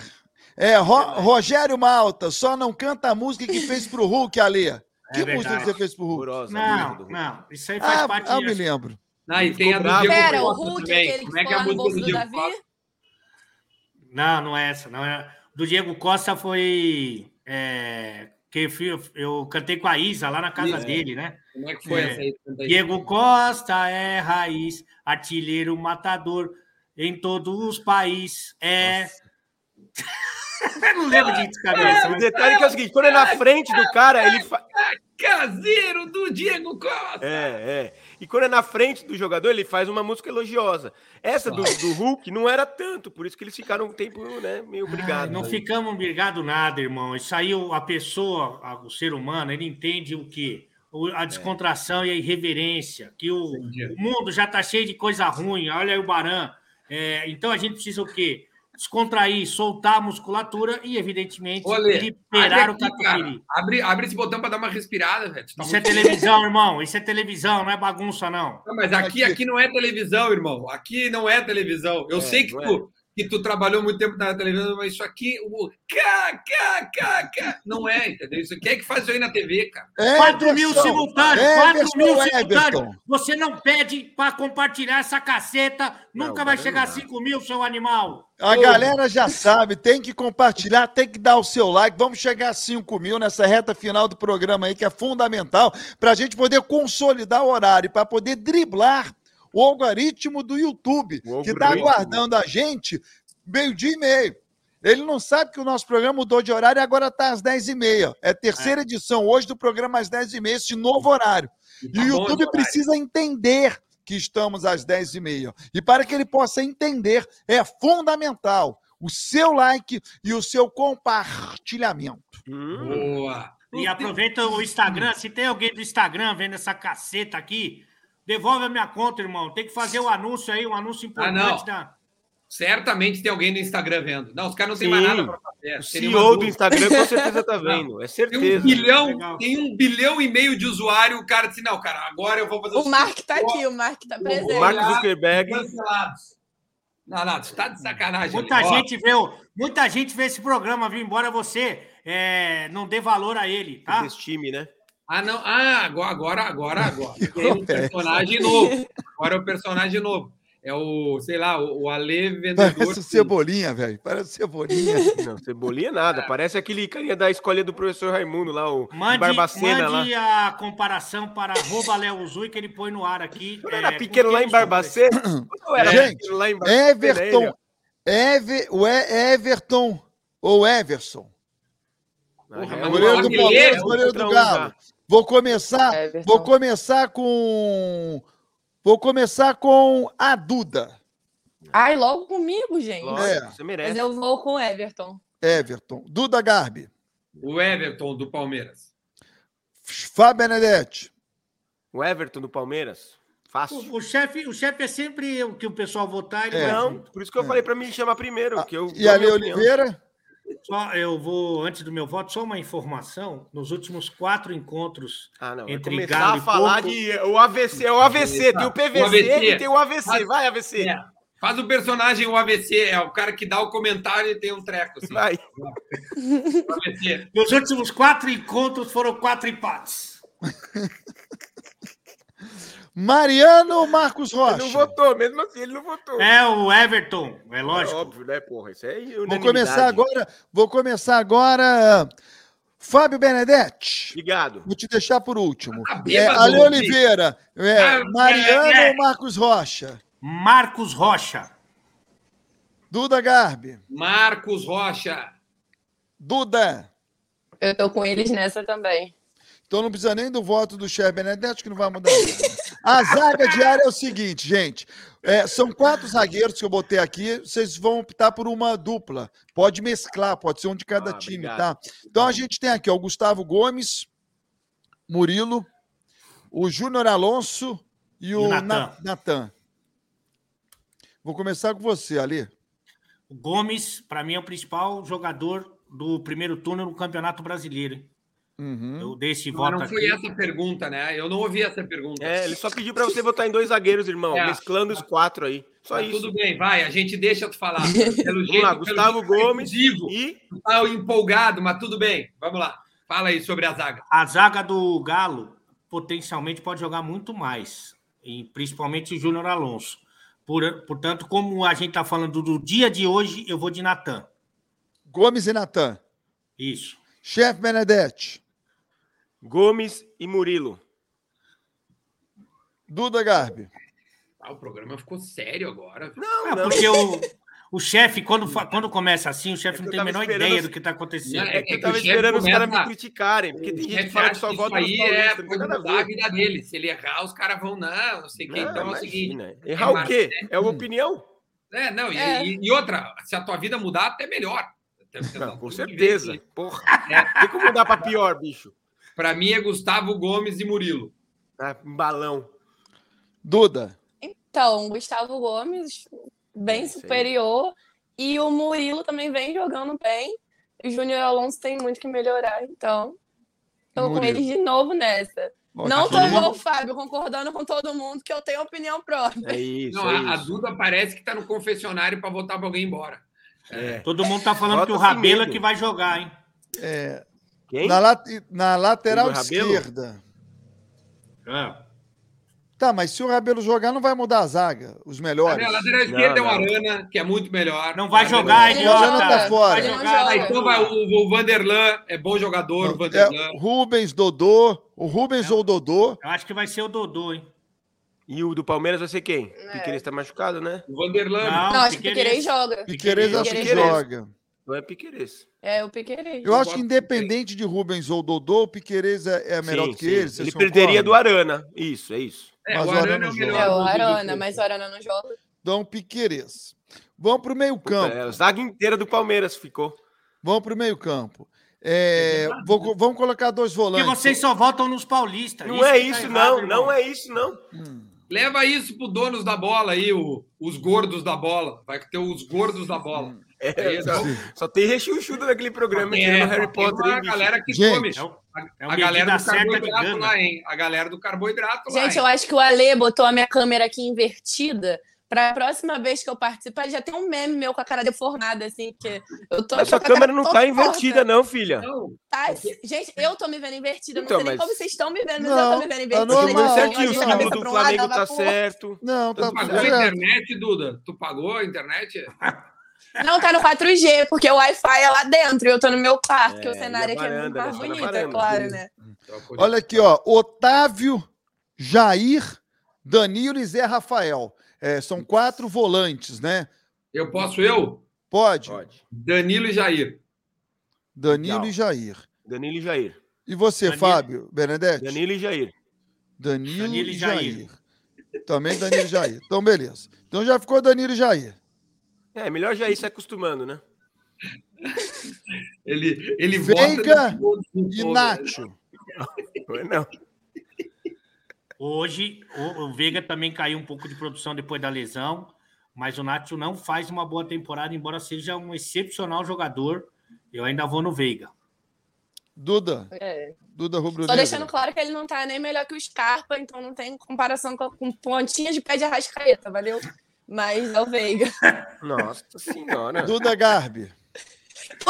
É, Ro- Rogério Malta só não canta a música que fez pro Hulk, Alê. Que É música que você fez pro Hulk? Não, não. Isso aí faz Ah, parte... eu me lembro. Ah, e tem a do. Diego Pera, o Costa Hulk, também. Como é que é a música bolso do do Diego Davi? Costa? Não, não é essa. Não é... Do Diego Costa foi... é, que eu, fui- eu cantei com a Isa lá na casa Isso. dele, né? Como é que foi É. essa aí? Diego Costa é raiz, artilheiro matador em todos os países. É. Eu não lembro disso, cabeça. O mas- detalhe que é o seguinte, quando é na frente do cara, ele fa... Caseiro do Diego Costa. É, é. E quando é na frente do jogador, ele faz uma música elogiosa. Essa do, do Hulk não era tanto, por isso que eles ficaram um tempo, né, meio brigados. não aí. ficamos brigados nada, irmão. Isso aí, a pessoa, o ser humano, ele entende o quê? O- A descontração e a irreverência. Que o, o mundo já está cheio de coisa ruim. Olha aí o Baran. É, então a gente precisa o quê? Descontrair, soltar a musculatura e, evidentemente, Olha, liberar o aqui, cara. catupiry. abre, abre esse botão para dar uma respirada, velho. Tá Isso é muito- televisão, irmão. Isso é televisão, não é bagunça, não. Não, mas aqui, aqui não é televisão, irmão. Aqui não é televisão. Eu É, sei que não tu, que tu trabalhou muito tempo na televisão, mas isso aqui, o K, K, K, K, não é, entendeu? Isso aqui é que faz aí na TV, cara. 4 mil simultâneos, 4 Everson, mil simultâneos. Você não pede para compartilhar essa caceta, nunca Não, vai não chegar a dá. 5 mil, seu animal. A galera já sabe, tem que compartilhar, tem que dar o seu like. Vamos chegar a 5 mil nessa reta final do programa aí, que é fundamental para a gente poder consolidar o horário, para poder driblar o algoritmo do YouTube, O que está aguardando a gente meio-dia e meio. Ele não sabe que o nosso programa mudou de horário e agora está às 10h30. É a terceira edição hoje do programa às 10h30, esse novo horário. E tá o bom YouTube precisa entender que estamos às 10h30. E para que ele possa entender, é fundamental o seu like e o seu compartilhamento. Hum, Boa. E aproveita o Instagram. Se tem alguém do Instagram vendo essa caceta aqui, devolve a minha conta, irmão. Tem que fazer o anúncio aí, um anúncio Ah, não. importante da. Certamente tem alguém no Instagram vendo. Não, os caras não têm mais nada para fazer. o CEO do. Instagram com certeza tá vendo, é Tem um certeza. bilhão, Legal. tem um bilhão e meio de usuário. O cara disse: não, cara, agora eu vou fazer O Mark tá aqui, o Mark tá O presente. Mark Zuckerberg, Cancelados. Não, não, tu tá de sacanagem. Muita ali. Gente, vê, o- muita gente vê esse programa, viu? Embora você é, não dê valor a ele, tá? desse time, né? Ah, não. Ah, agora, agora, agora, Tem um personagem novo. Agora é o personagem novo. É o, sei lá, o, o Ale Vendedor. Parece o Cebolinha, velho. Parece o Cebolinha. Não, cebolinha nada. Parece aquele carinha da escolinha do professor Raimundo lá, o Mande, Barbacena lá. mande a comparação para arroba Léo Zui, que ele põe no ar aqui. Quando É, era pequeno lá em Barbacena. Quando eu era Gente, pequeno lá em Barbacena, Everton. ele, Ever, o E- Everton ou Everson. Porra, É Goleiro do Palmeiras, é goleiro do um Galo. Vou começar, Everton. vou começar com Vou começar com a Duda. Ai, logo comigo, gente. Lógico, É. você Mas merece. eu vou com o Everton. Everton. Duda Garbi. O Everton do Palmeiras. Fábio Benedetti. O Everton do Palmeiras. Fácil. O, o chefe o chefe é sempre o que o pessoal votar. Ele É. Não, por isso que eu falei pra me chamar primeiro. que eu E a. Oliveira. Só, eu vou, antes do meu voto, só uma informação. Nos últimos quatro encontros Ah, não. Entre começar Galo a e falar Porto, de o AVC. É o AVC. Tem o PVC O AVC. e tem o AVC. Vai, AVC. É. Faz o personagem o AVC, é o cara que dá o comentário e tem um treco. Assim. Vai. Nos últimos quatro encontros foram quatro empates. Mariano ou Marcos Ele Rocha? não votou, mesmo assim, ele não votou. É o Everton, é É lógico. óbvio, né, porra? Isso aí é Vou começar agora. Vou começar agora. Fábio Benedetti. Obrigado. Vou te deixar por último. Tá É, bêbado, Ale filho. Oliveira. É, Ah, Mariano é, é. ou Marcos Rocha? Marcos Rocha. Duda Garbi. Marcos Rocha. Duda. Eu tô com eles nessa também. Então não precisa nem do voto do chefe Benedetti, que não vai mudar nada. A zaga diária é o seguinte, gente. é, são quatro zagueiros que eu botei aqui. Vocês vão optar por uma dupla. Pode mesclar, pode ser um de cada Ah, time, obrigado. tá? Então a gente tem aqui ó, o Gustavo Gomes, Murilo, o Júnior Alonso e o o Na- Natan. Natan. Vou começar com você, Ali. O Gomes, para mim, é o principal jogador do primeiro turno no Campeonato Brasileiro. hein? Uhum. Eu dei esse Mas voto não foi aqui. essa pergunta, né? Eu não ouvi essa pergunta. É, ele só pediu pra você votar em dois zagueiros, irmão. É. Mesclando os quatro aí. Só Mas isso. Tudo bem, vai, a gente deixa tu falar. Pelo Vamos lá, Gustavo jeito, tá Gomes efusivo, e tá empolgado, mas tudo bem. Vamos lá. Fala aí sobre a zaga. A zaga do Galo potencialmente pode jogar muito mais, e principalmente o Júnior Alonso. Por- portanto, como a gente está falando do dia de hoje, eu vou de Natan. Gomes e Natan. Isso. Chefe Benedetti. Gomes e Murilo. Duda Garbi. Ah, o programa ficou sério agora. Não, É não. porque o, o chefe, quando, quando começa assim, o chefe É não que tem a menor ideia os- do que está acontecendo. É É que que eu tava o chefe esperando os caras me criticarem. Porque tem gente que fala que só isso vota nos aí é coisa nada a vida dele. Se ele errar, os caras vão, não, não sei o. Não, Então é o seguinte. Errar o quê? É uma opinião. É, não, e, É. e- e outra, se a tua vida mudar, até melhor. Não, com que ver certeza. que- Porra. É. Tem como mudar pra pior, bicho. Pra mim é Gustavo Gomes e Murilo. Ah, um balão. Duda. Então, Gustavo Gomes, bem É, superior. E o Murilo também vem jogando bem. O Júnior Alonso tem muito que melhorar, então. Tô com eles de novo nessa. Ó, Não tô todo igual o Fábio, concordando com todo mundo, que eu tenho opinião própria. É isso, Não, é a, a isso. Duda parece que tá no confessionário pra votar pra alguém embora. É. Todo mundo está falando Bota que o sem Rabelo é que vai jogar, hein? É, Quem? na, lat- na lateral esquerda. É. Tá, mas se o Rabelo jogar, não vai mudar a zaga. Os A melhores. minha lateral esquerda é o não. Arana, que é muito melhor. Não vai O Arana- jogar, Ele idiota. não tá fora. Vai não jogar. joga. Ah, então vai o, o Vanderlan, é bom jogador, o Não, Vanderlan. é Rubens, Dodô. O Rubens ou o Dodô. Eu acho que vai ser o Dodô, hein? E o do Palmeiras vai ser quem? É. Piqueires tá machucado, né? O Vanderlan. Não. Não, acho que o. Piquerez joga. Piqueires acho que joga. Não é Piqueires. É, o Piquerez. Eu acho gosto que independente de Rubens ou Dodô, o Piqueires é, é melhor Sim, do que sim. ele. vocês Ele perderia do Arana. Isso, é isso. É, Mas o o Arana é o joga. melhor. É, o Arana, mas o Arana não joga. Então, Piqueires. Vamos pro meio campo. É, a zaga inteira do Palmeiras ficou. Vamos pro meio campo. É, vou vamos colocar dois Porque volantes. vocês só votam nos paulistas. Não é que tá isso, errado, não. irmão. Não é isso, não. Leva isso pro donos da bola aí, o- os gordos da bola. Vai ter os gordos da bola. É, É, só, não. só tem rechuchudo naquele programa É, tirando Harry Potter. uma hein, galera que Gente, come. É o- A, é a uma galera do carboidrato lá, hein? A galera do carboidrato lá. Gente, hein? eu acho que o Ale botou a minha câmera aqui invertida. Pra próxima vez que eu participar, já tem um meme meu com a cara deformada, assim, porque eu tô. Essa a câmera não tá invertida, torta. não, filha. Não, Tá? Gente, eu tô me vendo invertida. Então, não sei nem mas- como vocês estão me vendo, mas Não, eu tô me vendo tá invertida. Tá jogando normal, certinho, o a símbolo cabeça do Flamengo tá outro. certo. Não, tá tu pagou a internet, Duda? Tu pagou a internet? Não, tá no 4G, porque o Wi-Fi é lá dentro e eu tô no meu quarto, que É, o cenário e a aqui é muito mais né? Na bonito, é claro, né? Olha aqui, ó. Otávio, Jair, Danilo e Zé Rafael. É, são quatro volantes, né? Eu posso eu? Pode? Pode. Danilo e Jair. Danilo Legal. e Jair. Danilo e Jair. E você, Danilo. Fábio Benedetti? Danilo e Jair. Danilo, Danilo e e Jair. Jair. Também Danilo e Jair. Então, beleza. Então já ficou Danilo e Jair. É, melhor Jair se acostumando, né? Ele, ele Veiga E. Nacho. Não, não. Hoje, o, o Veiga também caiu um pouco de produção depois da lesão, mas o Nacho não faz uma boa temporada, embora seja um excepcional jogador. Eu ainda vou no Veiga. Duda. É. Duda Rubro Tô deixando claro que ele não tá nem melhor que o Scarpa, então não tem comparação com, com pontinha de pé de arrascaeta, valeu? Mas é o Veiga. Nossa senhora. Duda Garbi.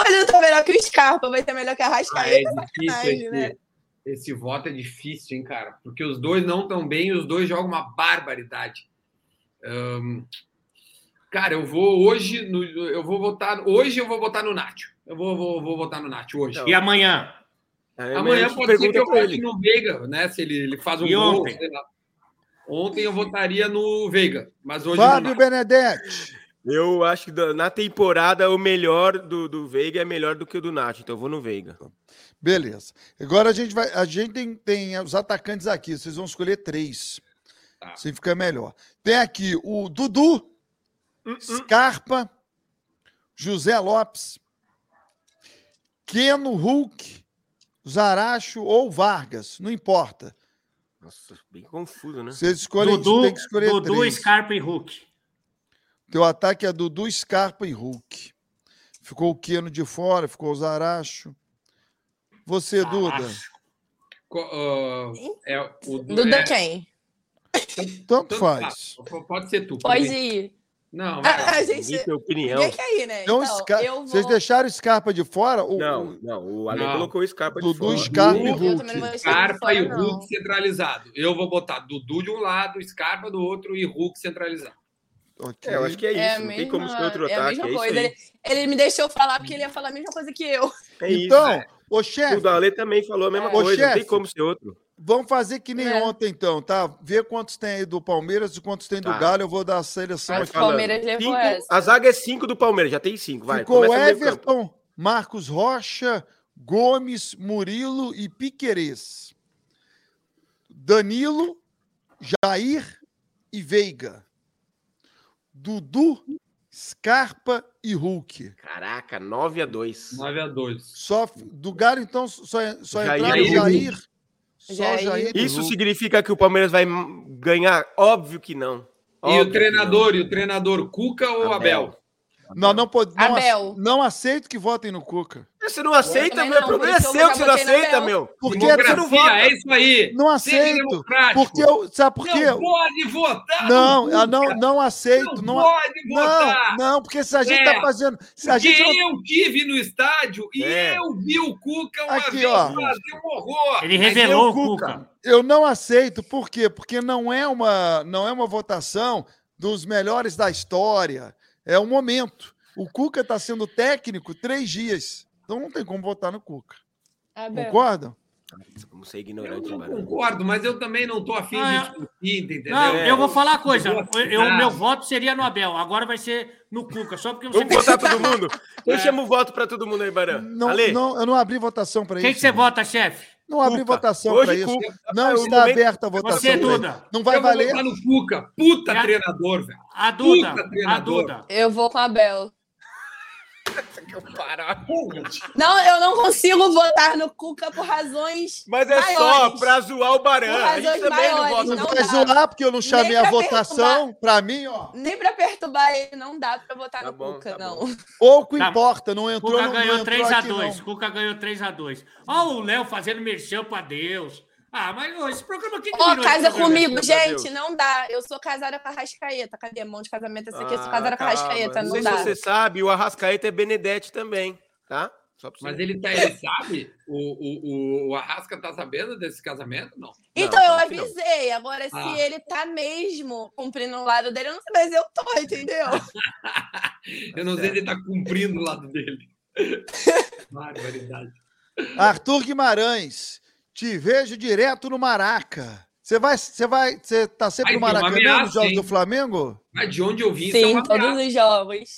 Ele não tá melhor que o Scarpa, vai ser melhor que a Ah, é Arrascaeta. difícil sacanagem, esse, né? esse voto é difícil, hein, cara? Porque os dois não estão bem e os dois jogam uma barbaridade. Ahn, cara, eu vou hoje, no, eu vou votar. Hoje eu vou votar no Nacho. Eu vou, vou, vou votar no Nacho hoje. E amanhã? Amanhã a gente pode ser que eu vote no Veiga, né? Se ele, ele faz um E gol. ontem? sei lá. Ontem eu votaria no Veiga, mas hoje Fábio. Benedetti. Eu acho que na temporada o melhor do, do Veiga é melhor do que o do Nath, então eu vou no Veiga. Beleza. Agora a gente vai. A gente tem, tem os atacantes aqui. Vocês vão escolher três. Tá. Assim fica melhor. Tem aqui o Dudu, Scarpa, José Lopes, Keno Hulk, Zaracho ou Vargas. Não importa. Nossa, bem confuso, né? Vocês escolhem. Dudu, tem que escolher Dudu três. Scarpa e Hulk. Teu ataque é Dudu, Scarpa e Hulk. Ficou o Keno de fora, ficou o Zaracho. Você, Duda. Co- ah, é, o, Duda é, quem? Tanto tanto faz. Pode ser tu. Pode ir. Não, vai. a gente. Tem opinião. Quer ir, né? Então, Então, Scar- vou... Vocês deixaram o Scarpa de fora? O, Não, o- não, o Ale Não. colocou o Scarpa de Dudu, fora. Scarpa e Eu também não Hulk. Scarpa e. Hulk centralizado. Eu vou botar Dudu de um lado, Scarpa do outro e Hulk centralizado. Ok. É, eu acho que é isso. É não mesma, tem como ser outro é a ataque. mesma É aí. Ele, ele me deixou falar porque ele ia falar a mesma coisa que eu. É isso. Então, ô chefe, O Dale também falou a mesma É. coisa, Ô, não tem como ser outro. Vamos fazer que nem É. ontem, então, tá? Vê quantos tem aí do Palmeiras e quantos tem do Tá. Galo. Eu vou dar a seleção Mas aqui. o Palmeiras levou Cinco- essa. a zaga é 5 do Palmeiras, já tem 5, vai. Ficou começa. Everton, Marcos Rocha, Gomes, Murilo e Piquerez. Danilo, Jair e Veiga. Dudu, Scarpa e Hulk. Caraca, 9 a 2 9 a 2 Só do Galo, então, só, só Jair entraram e Hulk. Jair. Só Jair. Jair e Isso Hulk. significa que o Palmeiras vai ganhar? Óbvio que não. E Óbvio o que treinador, e o treinador Cuca ou Abel? Não, não, pode, não, Abel. não aceito que votem no Cuca. Não. Você não aceita, meu não, problema é seu que você não aceita, meu. Porque você não vota. é isso aí. Não aceito. Porque eu, sabe por quê? Não pode votar. Não, não, Cuca. não aceito. Não Não, pode não, votar. não, porque se a gente É. tá fazendo. Se a Porque gente não eu tive no estádio e É. eu vi o Cuca uma Aqui, vez ó. fazer um horror. Ele revelou eu, o Cuca. Eu não aceito, por quê? Porque não é uma, não é uma votação dos melhores da história. É um momento. O Cuca está sendo técnico três dias. Então não tem como votar no Cuca. Abel. Concordam? Vamos ser Eu ignorantes, não concordo, mas eu também não estou afim Ah, de é. discutir, entendeu? Não, É, eu vou falar uma coisa. eu vou Eu, assinar. meu voto seria no Abel. Agora vai ser no Cuca. Só porque você Vamos votar todo mundo? Então É. chama o voto pra todo mundo aí, Barão. Não, Ale, não, eu não abri votação para isso. Quem que você vota, chefe? Não abri Cuca. votação Hoje, para isso. Cuca. Não o está aberta a votação. Você, isso. Duda. Não vai eu vou valer. votar no Cuca. Puta treinador, velho. A Duda. Puta A treinador. Duda. Eu vou com a Abel. Para. Não, eu não consigo votar no Cuca por razões. Mas é só maiores. pra zoar o Barão. Por A gente razões também não maiores, vota Não no não zoar porque eu não chamei a pra votação. Para mim, ó. Nem pra perturbar ele, não dá pra votar Tá no bom, Cuca, tá não. bom. Pouco Tá. importa, não entrou, Cuca não, não ganhou entrou 3 a aqui, 2 não. Cuca ganhou 3 a 2 Ó, o Léo fazendo merchan pra Deus. Ah, mas ô, esse programa aqui. que Ó, esse casa comigo, gente, não dá. Eu sou casada com a Rascaeta. Cadê a mão de casamento essa aqui? Eu sou Ah, casada com a. Rascaeta, Não não sei dá. se você sabe, o Arrascaeta é Benedete também, tá? Só pra você. Mas ele, tá, ele sabe? O, o, o, o Arrasca tá sabendo desse casamento? Não. Então Não, eu que não. avisei. Agora, se Ah. ele tá mesmo cumprindo o lado dele, eu não sei, mas eu tô, entendeu? Eu não sei se ele tá cumprindo o lado dele. Barbaridade. Arthur Guimarães, te vejo direto no Maraca. Você vai, você vai, você tá sempre Ai, no Maracanã ameaça, nos jogos hein? do Flamengo? Mas de onde eu vim, é Sim, uma todos os jogos.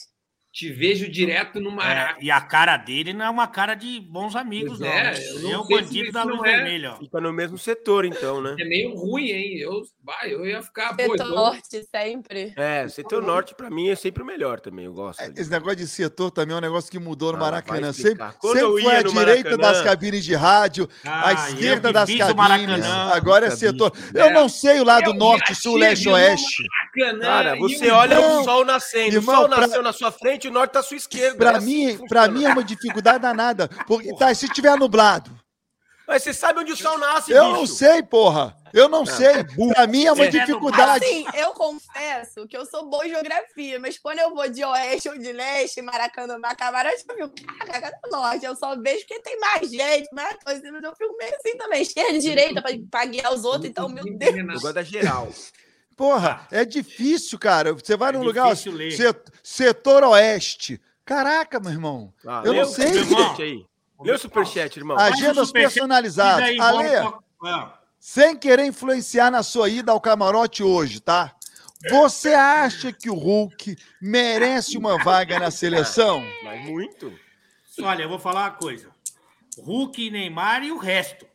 Te vejo direto no É, Maraca. e a cara dele não é uma cara de bons amigos, não. é, né? eu Ele é não o bandido da luz não é- vermelha, ó. Fica no mesmo setor, então, né? É meio ruim, hein? Eu, vai, eu ia ficar. Setor norte sempre. É, setor norte pra mim é sempre o melhor também, eu gosto. ali. Esse negócio de setor também é um negócio que mudou no Ah, Maracanã. Sempre, Quando sempre foi no direita Maracanã- das cabines de rádio, Ah, a eu esquerda que das cabines. Maracanã. Agora é setor. Eu não sei o lado norte, sul, leste, oeste. Maracanã, Cara, você olha o sol nascendo. o sol nasceu na sua frente, o norte tá à sua esquerda. Pra é assim mim, que pra funciona. mim é uma dificuldade danada. Porque, tá, se tiver nublado, Mas você sabe onde o sol nasce, eu bicho. não sei, porra. Eu não sei. Pra mim é uma É. dificuldade. Assim, eu confesso que eu sou boa em geografia, mas quando eu vou de oeste ou de leste, Maracanã, Camarote, eu fico, caraca, do norte. Eu só vejo porque tem mais gente, mais coisa, mas eu fico meio assim também. Esquerda e direita pra, pra guiar os outros, então, meu Deus. Eu gosto da geral. Porra, é difícil, cara. Você vai É num lugar, difícil ler. set- setor oeste. Caraca, meu irmão. Ah, Eu não o sei. superchat aí. Lê o superchat, irmão. Agendas superchat, personalizadas. aí, Ale, pra- Ah, sem querer influenciar na sua ida ao camarote hoje, tá? Você acha que o Hulk merece uma vaga na seleção? Mas muito. Olha, eu vou falar uma coisa. Hulk, Neymar e o resto.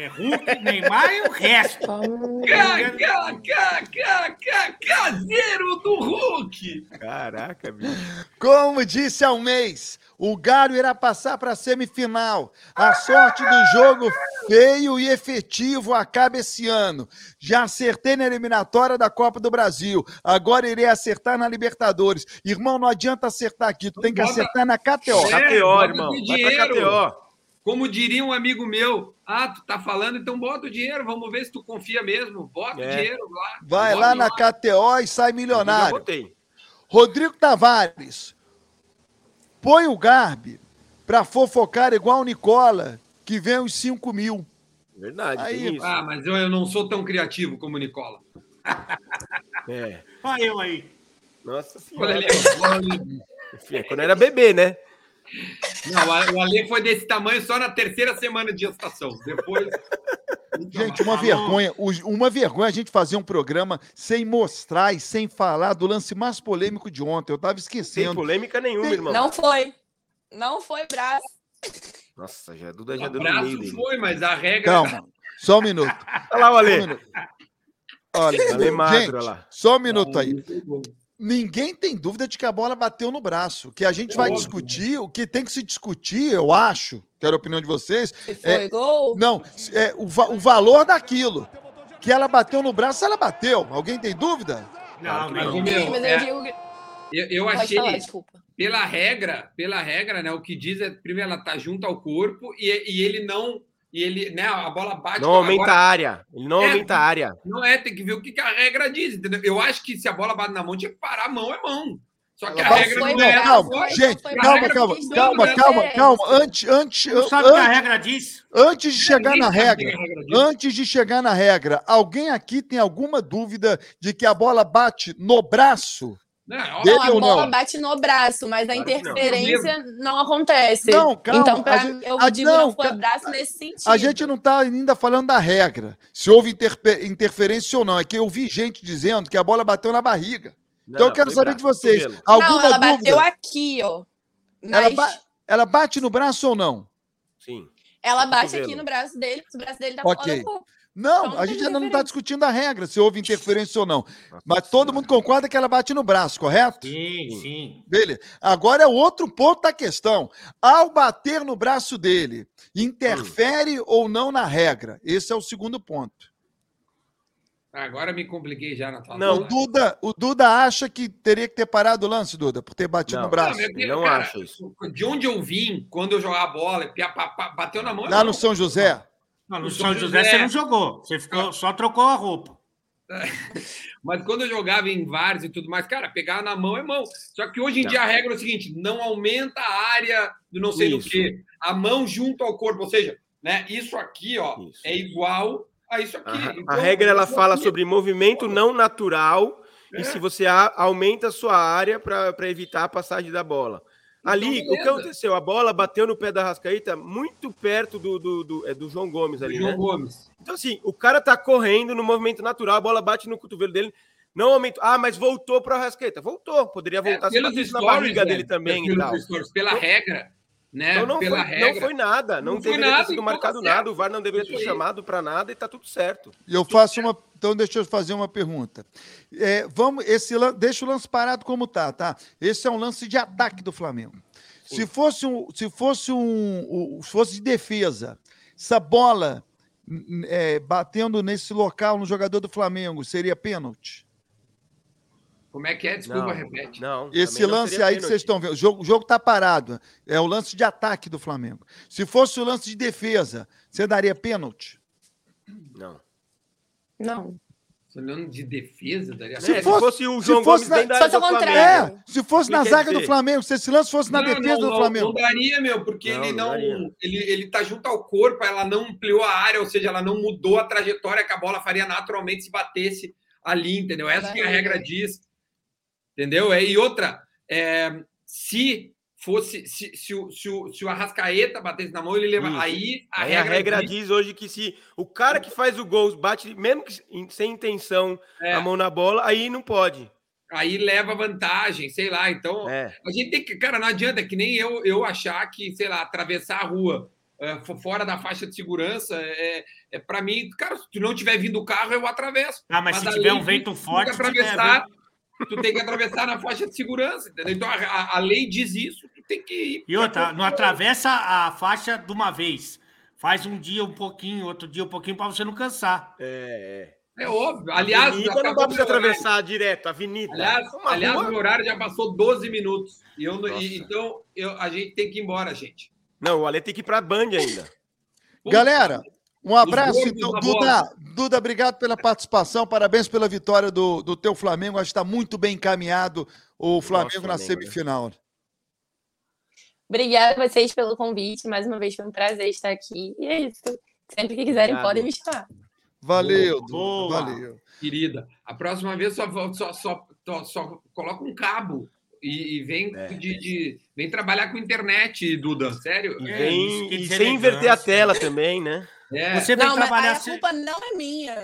É Hulk, Neymar e o resto. Cá, cá, cá, cá, cá, caseiro do Hulk! Caraca, bicho. Como disse há um mês, o Galo irá passar para a semifinal. A sorte do jogo feio e efetivo acaba esse ano. Já acertei na eliminatória da Copa do Brasil. Agora irei acertar na Libertadores. Irmão, não adianta acertar aqui, tu tem que acertar na KTO. KTO, irmão. Vai pra. KTO. Como diria um amigo meu, ah, tu tá falando, então bota o dinheiro, vamos ver se tu confia mesmo. Bota É. o dinheiro lá. Vai lá na KTO e sai Eu milionário. botei. Rodrigo Tavares, põe o Garbi para fofocar igual o Nicola, que vem os 5 mil. Verdade, Aí. Ah, mas eu, eu não sou tão criativo como o Nicola. É. Olha eu aí. Nossa senhora. ali. Enfim, é quando era bebê, né? Não, o Ale foi desse tamanho só na terceira semana de gestação. Depois. Gente, uma Falou. vergonha, uma vergonha a gente fazer um programa sem mostrar e sem falar do lance mais polêmico de ontem. Eu tava Sem esquecendo. polêmica nenhuma, Tem- irmão. Não foi. Não foi braço. Nossa, já, Duda já O deu no meio abraço dele. foi, mas a regra. Calma, só um minuto. Olha lá o um Ale. Olha, Ale magro, gente, olha lá. só um minuto aí. Ninguém tem dúvida de que a bola bateu no braço. Que a gente vai Óbvio. discutir, o que tem que se discutir, eu acho, quero a opinião de vocês, Se foi É, gol. Não, é o, va- o valor daquilo. Que ela bateu no braço, ela bateu. Alguém tem dúvida? Não, Mas, não. ô, Sim, meu, mas é, eu digo que. eu, eu achei, falar, desculpa. pela regra, pela regra, né? O que diz é, primeiro, ela tá junto ao corpo e, e ele não. E ele, né? A bola bate. Não aumenta agora- a área. Ele não É. aumenta a área. Não é, tem que ver o que, que a regra diz, entendeu? Eu acho que se a bola bate na mão, tinha que parar a mão, é mão. Só que a regra foi não é. calma, foi- gente, foi calma, braço, calma, calma, calma, calma. diferença. Antes, antes, Não sabe o que a antes, regra diz? antes de chegar na regra, antes de chegar na regra, alguém aqui tem alguma dúvida de que a bola bate no braço? Não, é. Dele Não, a bola não? bate no braço, mas a Claro que não. interferência não acontece. Não, calma, Então, pra a gente- eu a- digo não, não foi ca- braço nesse sentido. A gente não está ainda falando da regra, se houve interpe- interferência ou não. É que eu vi gente dizendo que a bola bateu na barriga. Então eu quero saber de vocês. Cotovelo. Alguma não, ela dúvida? bateu aqui, ó. Ela, Mas ba- ela bate no braço ou não? Sim. ela bate cotovelo. aqui no braço dele, o braço dele tá Ok. fora do corpo. Não, Então, a não gente ainda não está discutindo a regra, se houve interferência ou não. Nossa Mas todo Senhora. mundo concorda que ela bate no braço, correto? Sim, sim. Beleza. Agora é outro ponto da questão. Ao bater no braço dele, interfere ou não na regra? Esse é o segundo ponto. Agora me compliquei já na tua Não. O Duda, o Duda acha que teria que ter parado o lance, Duda, por ter batido Não. no braço. não cara, acho isso. De onde eu vim, quando eu jogava bola, pa- pa- bateu na mão. Lá mão. no São José. Não, no São São José José. você não jogou. Você ficou, só trocou a roupa. Mas quando eu jogava em vários e tudo mais, cara, pegar na mão é mão. Só que hoje em Tá. dia a regra é o seguinte: não aumenta a área do não sei Isso. do que. A mão junto ao corpo. Ou seja, né, isso aqui ó, Isso. é igual a isso A, aqui. a Então, regra ela fala aqui- sobre movimento não natural É. e se você a- aumenta a sua área para evitar a passagem da bola. Ali, Então, o que aconteceu? A bola bateu no pé da Rascaíta muito perto do, do, do, é, do João Gomes ali, João né? Gomes. Então, assim, o cara tá correndo no movimento natural, a bola bate no cotovelo dele. Não aumentou. Ah, mas voltou para o Arrascaeta. Voltou. Poderia voltar É, se pelos na barriga velho, dele também e tal. stories, pela regra, né? Então não foi, pela regra. não foi nada. Não, Não foi deveria nada, ter sido marcado certo. nada. O VAR não deveria ter chamado para nada e tá tudo certo. E eu faço uma. Então, deixa eu fazer uma pergunta. É, vamos, esse, deixa o lance parado como tá, tá? Esse é um lance de ataque do Flamengo. Se fosse um, se fosse um, um- se fosse de defesa, essa bola é, batendo nesse local no jogador do Flamengo seria pênalti? Como é que é? Desculpa, Não, repete. Não. Esse lance aí que vocês estão vendo, o jogo, o jogo tá parado. É o lance de ataque do Flamengo. Se fosse o lance de defesa, você daria pênalti? Não. Não. Falando de defesa, daria Se É, se fosse- o se João fosse Gomes na- se do contrário. É, se fosse Me na zaga do dizer- Flamengo, se esse lance fosse na Não, defesa não, do não, Flamengo. Não daria, meu, porque Não, ele não não. daria. ele, ele tá junto ao corpo, ela não ampliou a área, ou seja, ela não mudou a trajetória que a bola faria naturalmente se batesse ali, entendeu? Essa que a regra diz. Entendeu? É, E outra, é, se fosse. Se, se, o, se, o, se o Arrascaeta batesse na mão, ele leva. Isso. Aí a Aí a regra, regra diz- diz hoje que se o cara que faz o gol bate, mesmo que em- sem intenção, É. a mão na bola, aí não pode. aí leva vantagem, sei lá. Então, É. a gente tem que, cara, não adianta é que nem eu, eu achar que, sei lá, atravessar a rua é, fo- fora da faixa de segurança é, é para mim, cara, se tu não tiver vindo o carro, eu atravesso. Ah, mas se a tiver um vento forte, tiver, atravessar, tu tem que atravessar na faixa de segurança, entendeu? Então a, a- lei diz isso, tu tem que ir. E outra, não atravessa a faixa de uma vez. Faz um dia um pouquinho, outro dia um pouquinho, para você não cansar. É, É óbvio. é. Aliás, avenida não dá pra você horário. atravessar direto, a avenida. Aliás, Uma aliás rua- meu horário já passou 12 minutos. E eu, e- então, eu, a gente tem que ir embora, gente. Não, o Ale tem que ir pra Band ainda. Galera, um abraço, então. da Duda, bola. Duda, obrigado pela participação. Parabéns pela vitória do, do teu Flamengo. Acho que está muito bem encaminhado o Flamengo na Flamengo, semifinal. Obrigada a vocês pelo convite. Mais uma vez foi um prazer estar aqui. E é isso. Sempre que quiserem, Obrigado. podem me chamar. Valeu, Duda. Boa. Valeu. querida. A próxima vez só, só, só, só, só coloca um cabo e, e vem, É. de, de- vem trabalhar com internet, Duda. Sério? E, É, vem- que e sem inverter a tela também, né? É. Você vem Não, mas trabalhar. aí a se- culpa não é minha.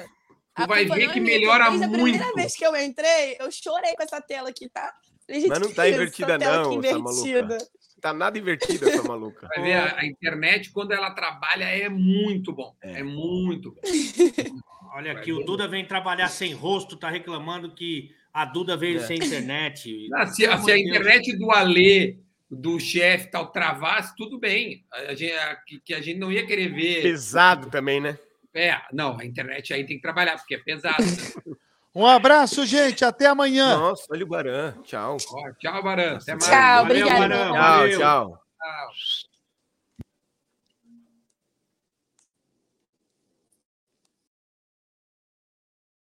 Tu A vai ver não que é minha, melhora Desde a primeira muito. vez que eu entrei, eu chorei com essa tela aqui, tá? Gente, Mas não que tá invertida não, aqui essa maluca. invertida. Tá nada invertida essa maluca. Vai ver, a, a internet, quando ela trabalha, é muito bom. É, É. muito bom. Olha aqui, o Duda vem trabalhar sem rosto, tá reclamando que a Duda veio É. sem internet. Ah, se, se a internet do Alê, do chefe tal, travasse, tudo bem. A, gente, a- que, a gente não ia querer ver. Pesado também, né? É, não, a internet aí tem que trabalhar, porque é pesado. né? Um abraço, gente. Até amanhã. Nossa, olha o Baran. Tchau. Ó, tchau, Baran. Até mais. Tchau, Valeu. Barão. pela Tchau, tchau. Tchau.